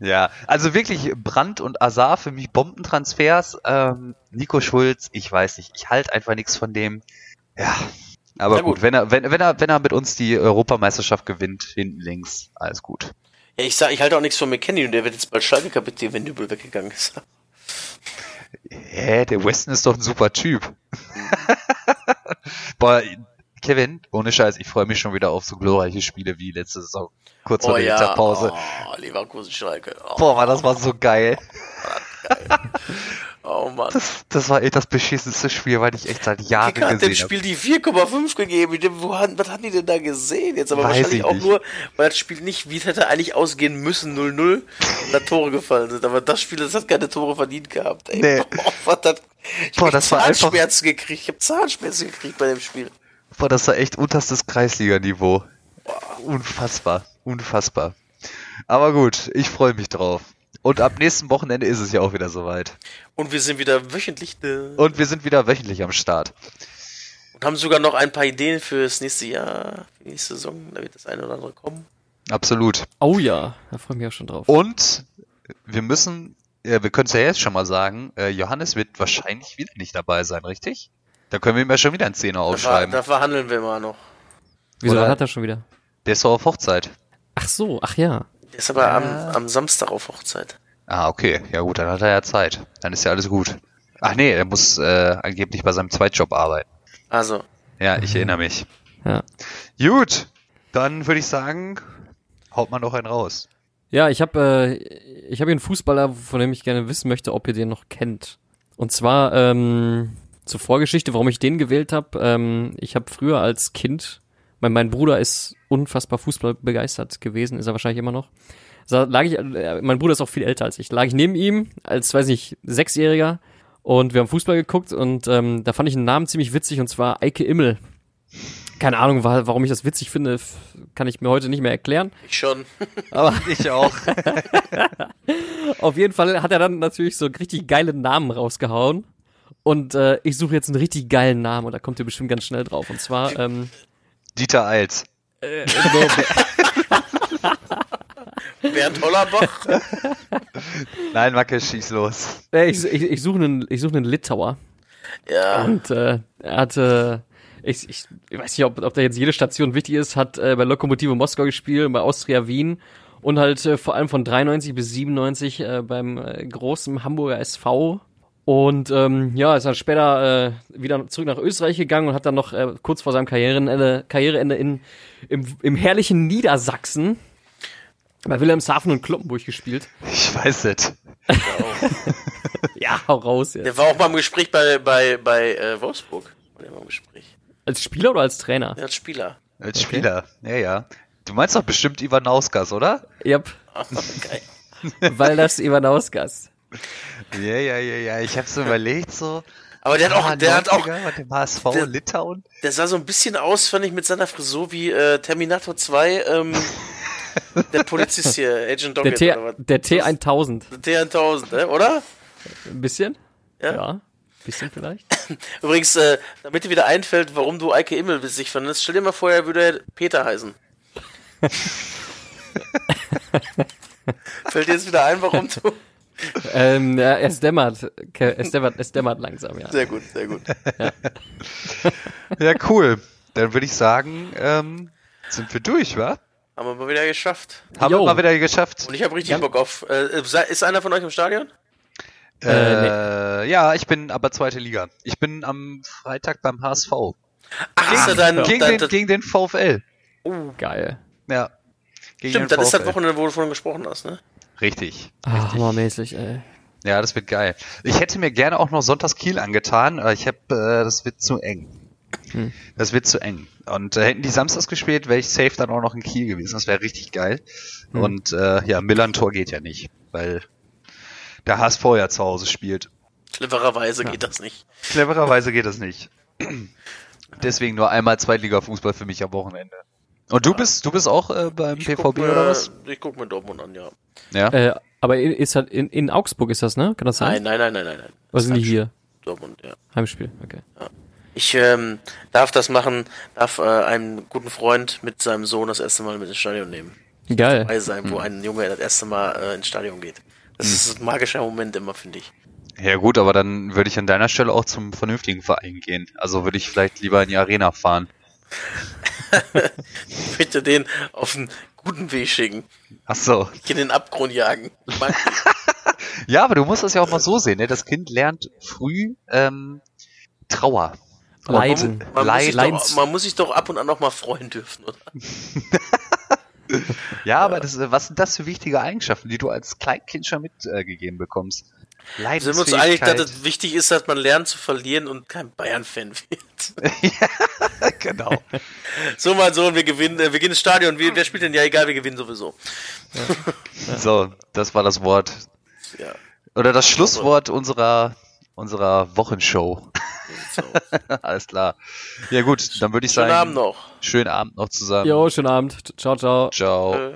Ja, also wirklich Brand und Azar für mich Bombentransfers. Ähm, Nico Schulz, ich weiß nicht, ich halte einfach nichts von dem. Ja, aber gut. gut, wenn er, wenn, wenn er, wenn er mit uns die Europameisterschaft gewinnt, hinten links, alles gut. Ja, ich sag, ich halte auch nichts von McKenny und der wird jetzt bald Schalke-Kapitän, wenn Nübel weggegangen ist. Hä, der Weston ist doch ein super Typ. [LAUGHS] Boah, Kevin, ohne Scheiß, ich freue mich schon wieder auf so glorreiche Spiele wie letzte Saison. Kurz vor oh, der ja. Winterpause. Oh, Leverkusen Schalke. Oh. Boah, das war so geil. geil. [LAUGHS] Oh Mann. Das, das war echt das beschissenste Spiel, weil ich echt seit Jahren Kicker hat dem Spiel die 4,5 gegeben. Wo, was haben die denn da gesehen? Jetzt aber Weiß wahrscheinlich auch nur, weil das Spiel nicht, wie es hätte eigentlich ausgehen müssen, 0-0, und [LAUGHS] da Tore gefallen sind. Aber das Spiel, das hat keine Tore verdient gehabt. Ey, nee. boah, [LAUGHS] was das, ich Boah, das Zahnschmerzen einfach... gekriegt. Ich habe Zahnschmerzen gekriegt bei dem Spiel. Boah, das war echt unterstes Kreisliganiveau. Unfassbar, unfassbar. Aber gut, ich freue mich drauf. Und ab nächsten Wochenende ist es ja auch wieder soweit. Und wir sind wieder wöchentlich. Ne? Und wir sind wieder wöchentlich am Start. Und haben sogar noch ein paar Ideen fürs nächste Jahr, für die nächste Saison. Da wird das eine oder andere kommen. Absolut. Oh ja, da freue ich mich auch schon drauf. Und wir müssen, ja, wir können es ja jetzt schon mal sagen, äh, Johannes wird wahrscheinlich wieder nicht dabei sein, richtig? Da können wir ihm ja schon wieder einen Zehner aufschreiben. Da, da verhandeln wir mal noch. Wieso Oder? hat er schon wieder? Der ist doch auf Hochzeit. Ach so, ach ja. Der ist aber ja. am, am Samstag auf Hochzeit. Ah, okay. Ja gut, dann hat er ja Zeit. Dann ist ja alles gut. Ach nee, er muss äh, angeblich bei seinem Zweitjob arbeiten. Also. Ja, ich erinnere mich. Ja. Gut, dann würde ich sagen, haut man noch einen raus. Ja, ich habe äh, ich habe hier einen Fußballer, von dem ich gerne wissen möchte, ob ihr den noch kennt. Und zwar ähm, zur Vorgeschichte, warum ich den gewählt habe. Ähm, ich habe früher als Kind, mein, mein Bruder ist unfassbar Fußball begeistert gewesen, ist er wahrscheinlich immer noch. So, lag ich, äh, mein Bruder ist auch viel älter als ich. Lag ich neben ihm als, weiß nicht, Sechsjähriger und wir haben Fußball geguckt und ähm, da fand ich einen Namen ziemlich witzig und zwar Eike Immel. Keine Ahnung, warum ich das witzig finde, kann ich mir heute nicht mehr erklären. Ich schon. [LAUGHS] Aber ich auch. [LAUGHS] auf jeden Fall hat er dann natürlich so richtig geile Namen rausgehauen. Und äh, ich suche jetzt einen richtig geilen Namen und da kommt ihr bestimmt ganz schnell drauf. Und zwar ähm, Dieter Eils. Äh, [LAUGHS] Bernd Hollerbach? Nein, Macke, schieß los. Ich, ich, ich suche einen, ich suche einen Litauer. Ja. Und äh, er hatte, ich, ich, ich weiß nicht, ob, ob da jetzt jede Station wichtig ist, hat äh, bei Lokomotive Moskau gespielt, bei Austria Wien und halt äh, vor allem von 93 bis 97 äh, beim äh, großen Hamburger SV. Und ähm, ja, ist dann später äh, wieder zurück nach Österreich gegangen und hat dann noch äh, kurz vor seinem Karriereende, Karriereende in, im, im herrlichen Niedersachsen bei Wilhelmshaven und Kloppenburg gespielt. Ich weiß nicht. ja, hau raus jetzt. Der war auch mal im Gespräch bei, bei, bei äh, Wolfsburg. Der war im Gespräch. Als Spieler oder als Trainer? Ja, als Spieler. Als okay. Spieler, ja, ja. Du meinst doch bestimmt Ivanauskas, oder? Yep. Geil. [LAUGHS] Weil das Ivanauskas. Ja, ja, ja, ja. Ich hab's überlegt so. Aber der hat auch, der hat auch, mit dem HSV der, Litauen. Der sah so ein bisschen aus, fand ich, mit seiner Frisur wie äh, Terminator 2, ähm, [LAUGHS] der Polizist hier, Agent Doggett. Der, T, der T1000. Der T1000, ne? oder? Ein bisschen? Ja. ja. Bisschen vielleicht. [LAUGHS] Übrigens, äh, damit dir wieder einfällt, warum du Eike Immel witzig fandest, stell dir mal vor, er würde Peter heißen. [LAUGHS] Fällt dir jetzt wieder ein, warum du. Ähm, ja, es dämmert. Es dämmert, es dämmert langsam, ja. Sehr gut, sehr gut. Ja, ja cool. Dann würde ich sagen, ähm, sind wir durch, wa? Haben wir mal wieder geschafft. Haben Jo. wir mal wieder geschafft. Und ich habe richtig Ja. Bock auf. Äh, ist einer von euch im Stadion? Äh, Ja, ich bin aber zweite Liga. Ich bin am Freitag beim HSV. Ach, ist er dann. gegen, dann den, gegen den VfL. oh, Geil. Ja. Gegen stimmt, das ist das. Wochenende, wo du von gesprochen hast, ne? Richtig. Ah, hammermäßig, ey. Ja, das wird geil. Ich hätte mir gerne auch noch Sonntags Kiel angetan, aber ich habe, äh, das wird zu eng. Hm. Das wird zu eng. Und äh, hätten die Samstags gespielt, wäre ich safe dann auch noch in Kiel gewesen. Das wäre richtig geil. Hm. Und äh, ja, Millantor geht ja nicht, weil der HSV ja zu Hause spielt. Clevererweise geht das nicht. Clevererweise geht das nicht. [CLEARS THROAT] Deswegen nur einmal Zweitliga-Fußball für mich am Wochenende. Und du bist, du bist auch äh, beim Ich PVB mir, oder was? Ich guck mir Dortmund an, ja. Ja. Äh, aber in, ist halt in, in Augsburg ist das, ne? Kann das sein? Nein, nein, nein, nein, nein, nein. Was sind die hier? Dortmund, ja. Heimspiel, okay. Ich ähm, darf das machen, darf äh, einen guten Freund mit seinem Sohn das erste Mal mit ins Stadion nehmen. Geil. Dabei sein, Hm. wo ein Junge das erste Mal äh, ins Stadion geht. Das ist ein magischer Moment immer, finde ich. Ja gut, aber dann würde ich an deiner Stelle auch zum vernünftigen Verein gehen. Also würde ich vielleicht lieber in die Arena fahren. [LAUGHS] Ich möchte den auf einen guten Weg schicken. Ach so. In den Abgrund jagen. Ich [LAUGHS] Ja, aber du musst das ja auch mal so sehen. Ne? Das Kind lernt früh ähm, Trauer. Leiden. Man, man, muss sich Leidens- doch, man muss sich doch ab und an noch mal freuen dürfen, oder? [LAUGHS] Ja, aber das, äh, was sind das für wichtige Eigenschaften, die du als Kleinkind schon mitgegeben bekommst? Sind wir uns einig, dass es wichtig ist, dass man lernt zu verlieren und kein Bayern-Fan wird. [LAUGHS] genau. So, mein Sohn, wir gewinnen, äh, wir gehen ins Stadion. Wer, wer spielt denn? Ja, egal, wir gewinnen sowieso. So, das war das Wort. Ja, Oder das Schlusswort unserer, unserer Wochenshow. so. [LAUGHS] Alles klar. Ja gut, dann würde ich Schönen sagen, Abend noch. schönen Abend noch zusammen. Jo, schönen Abend. Ciao, ciao. Ciao. Äh.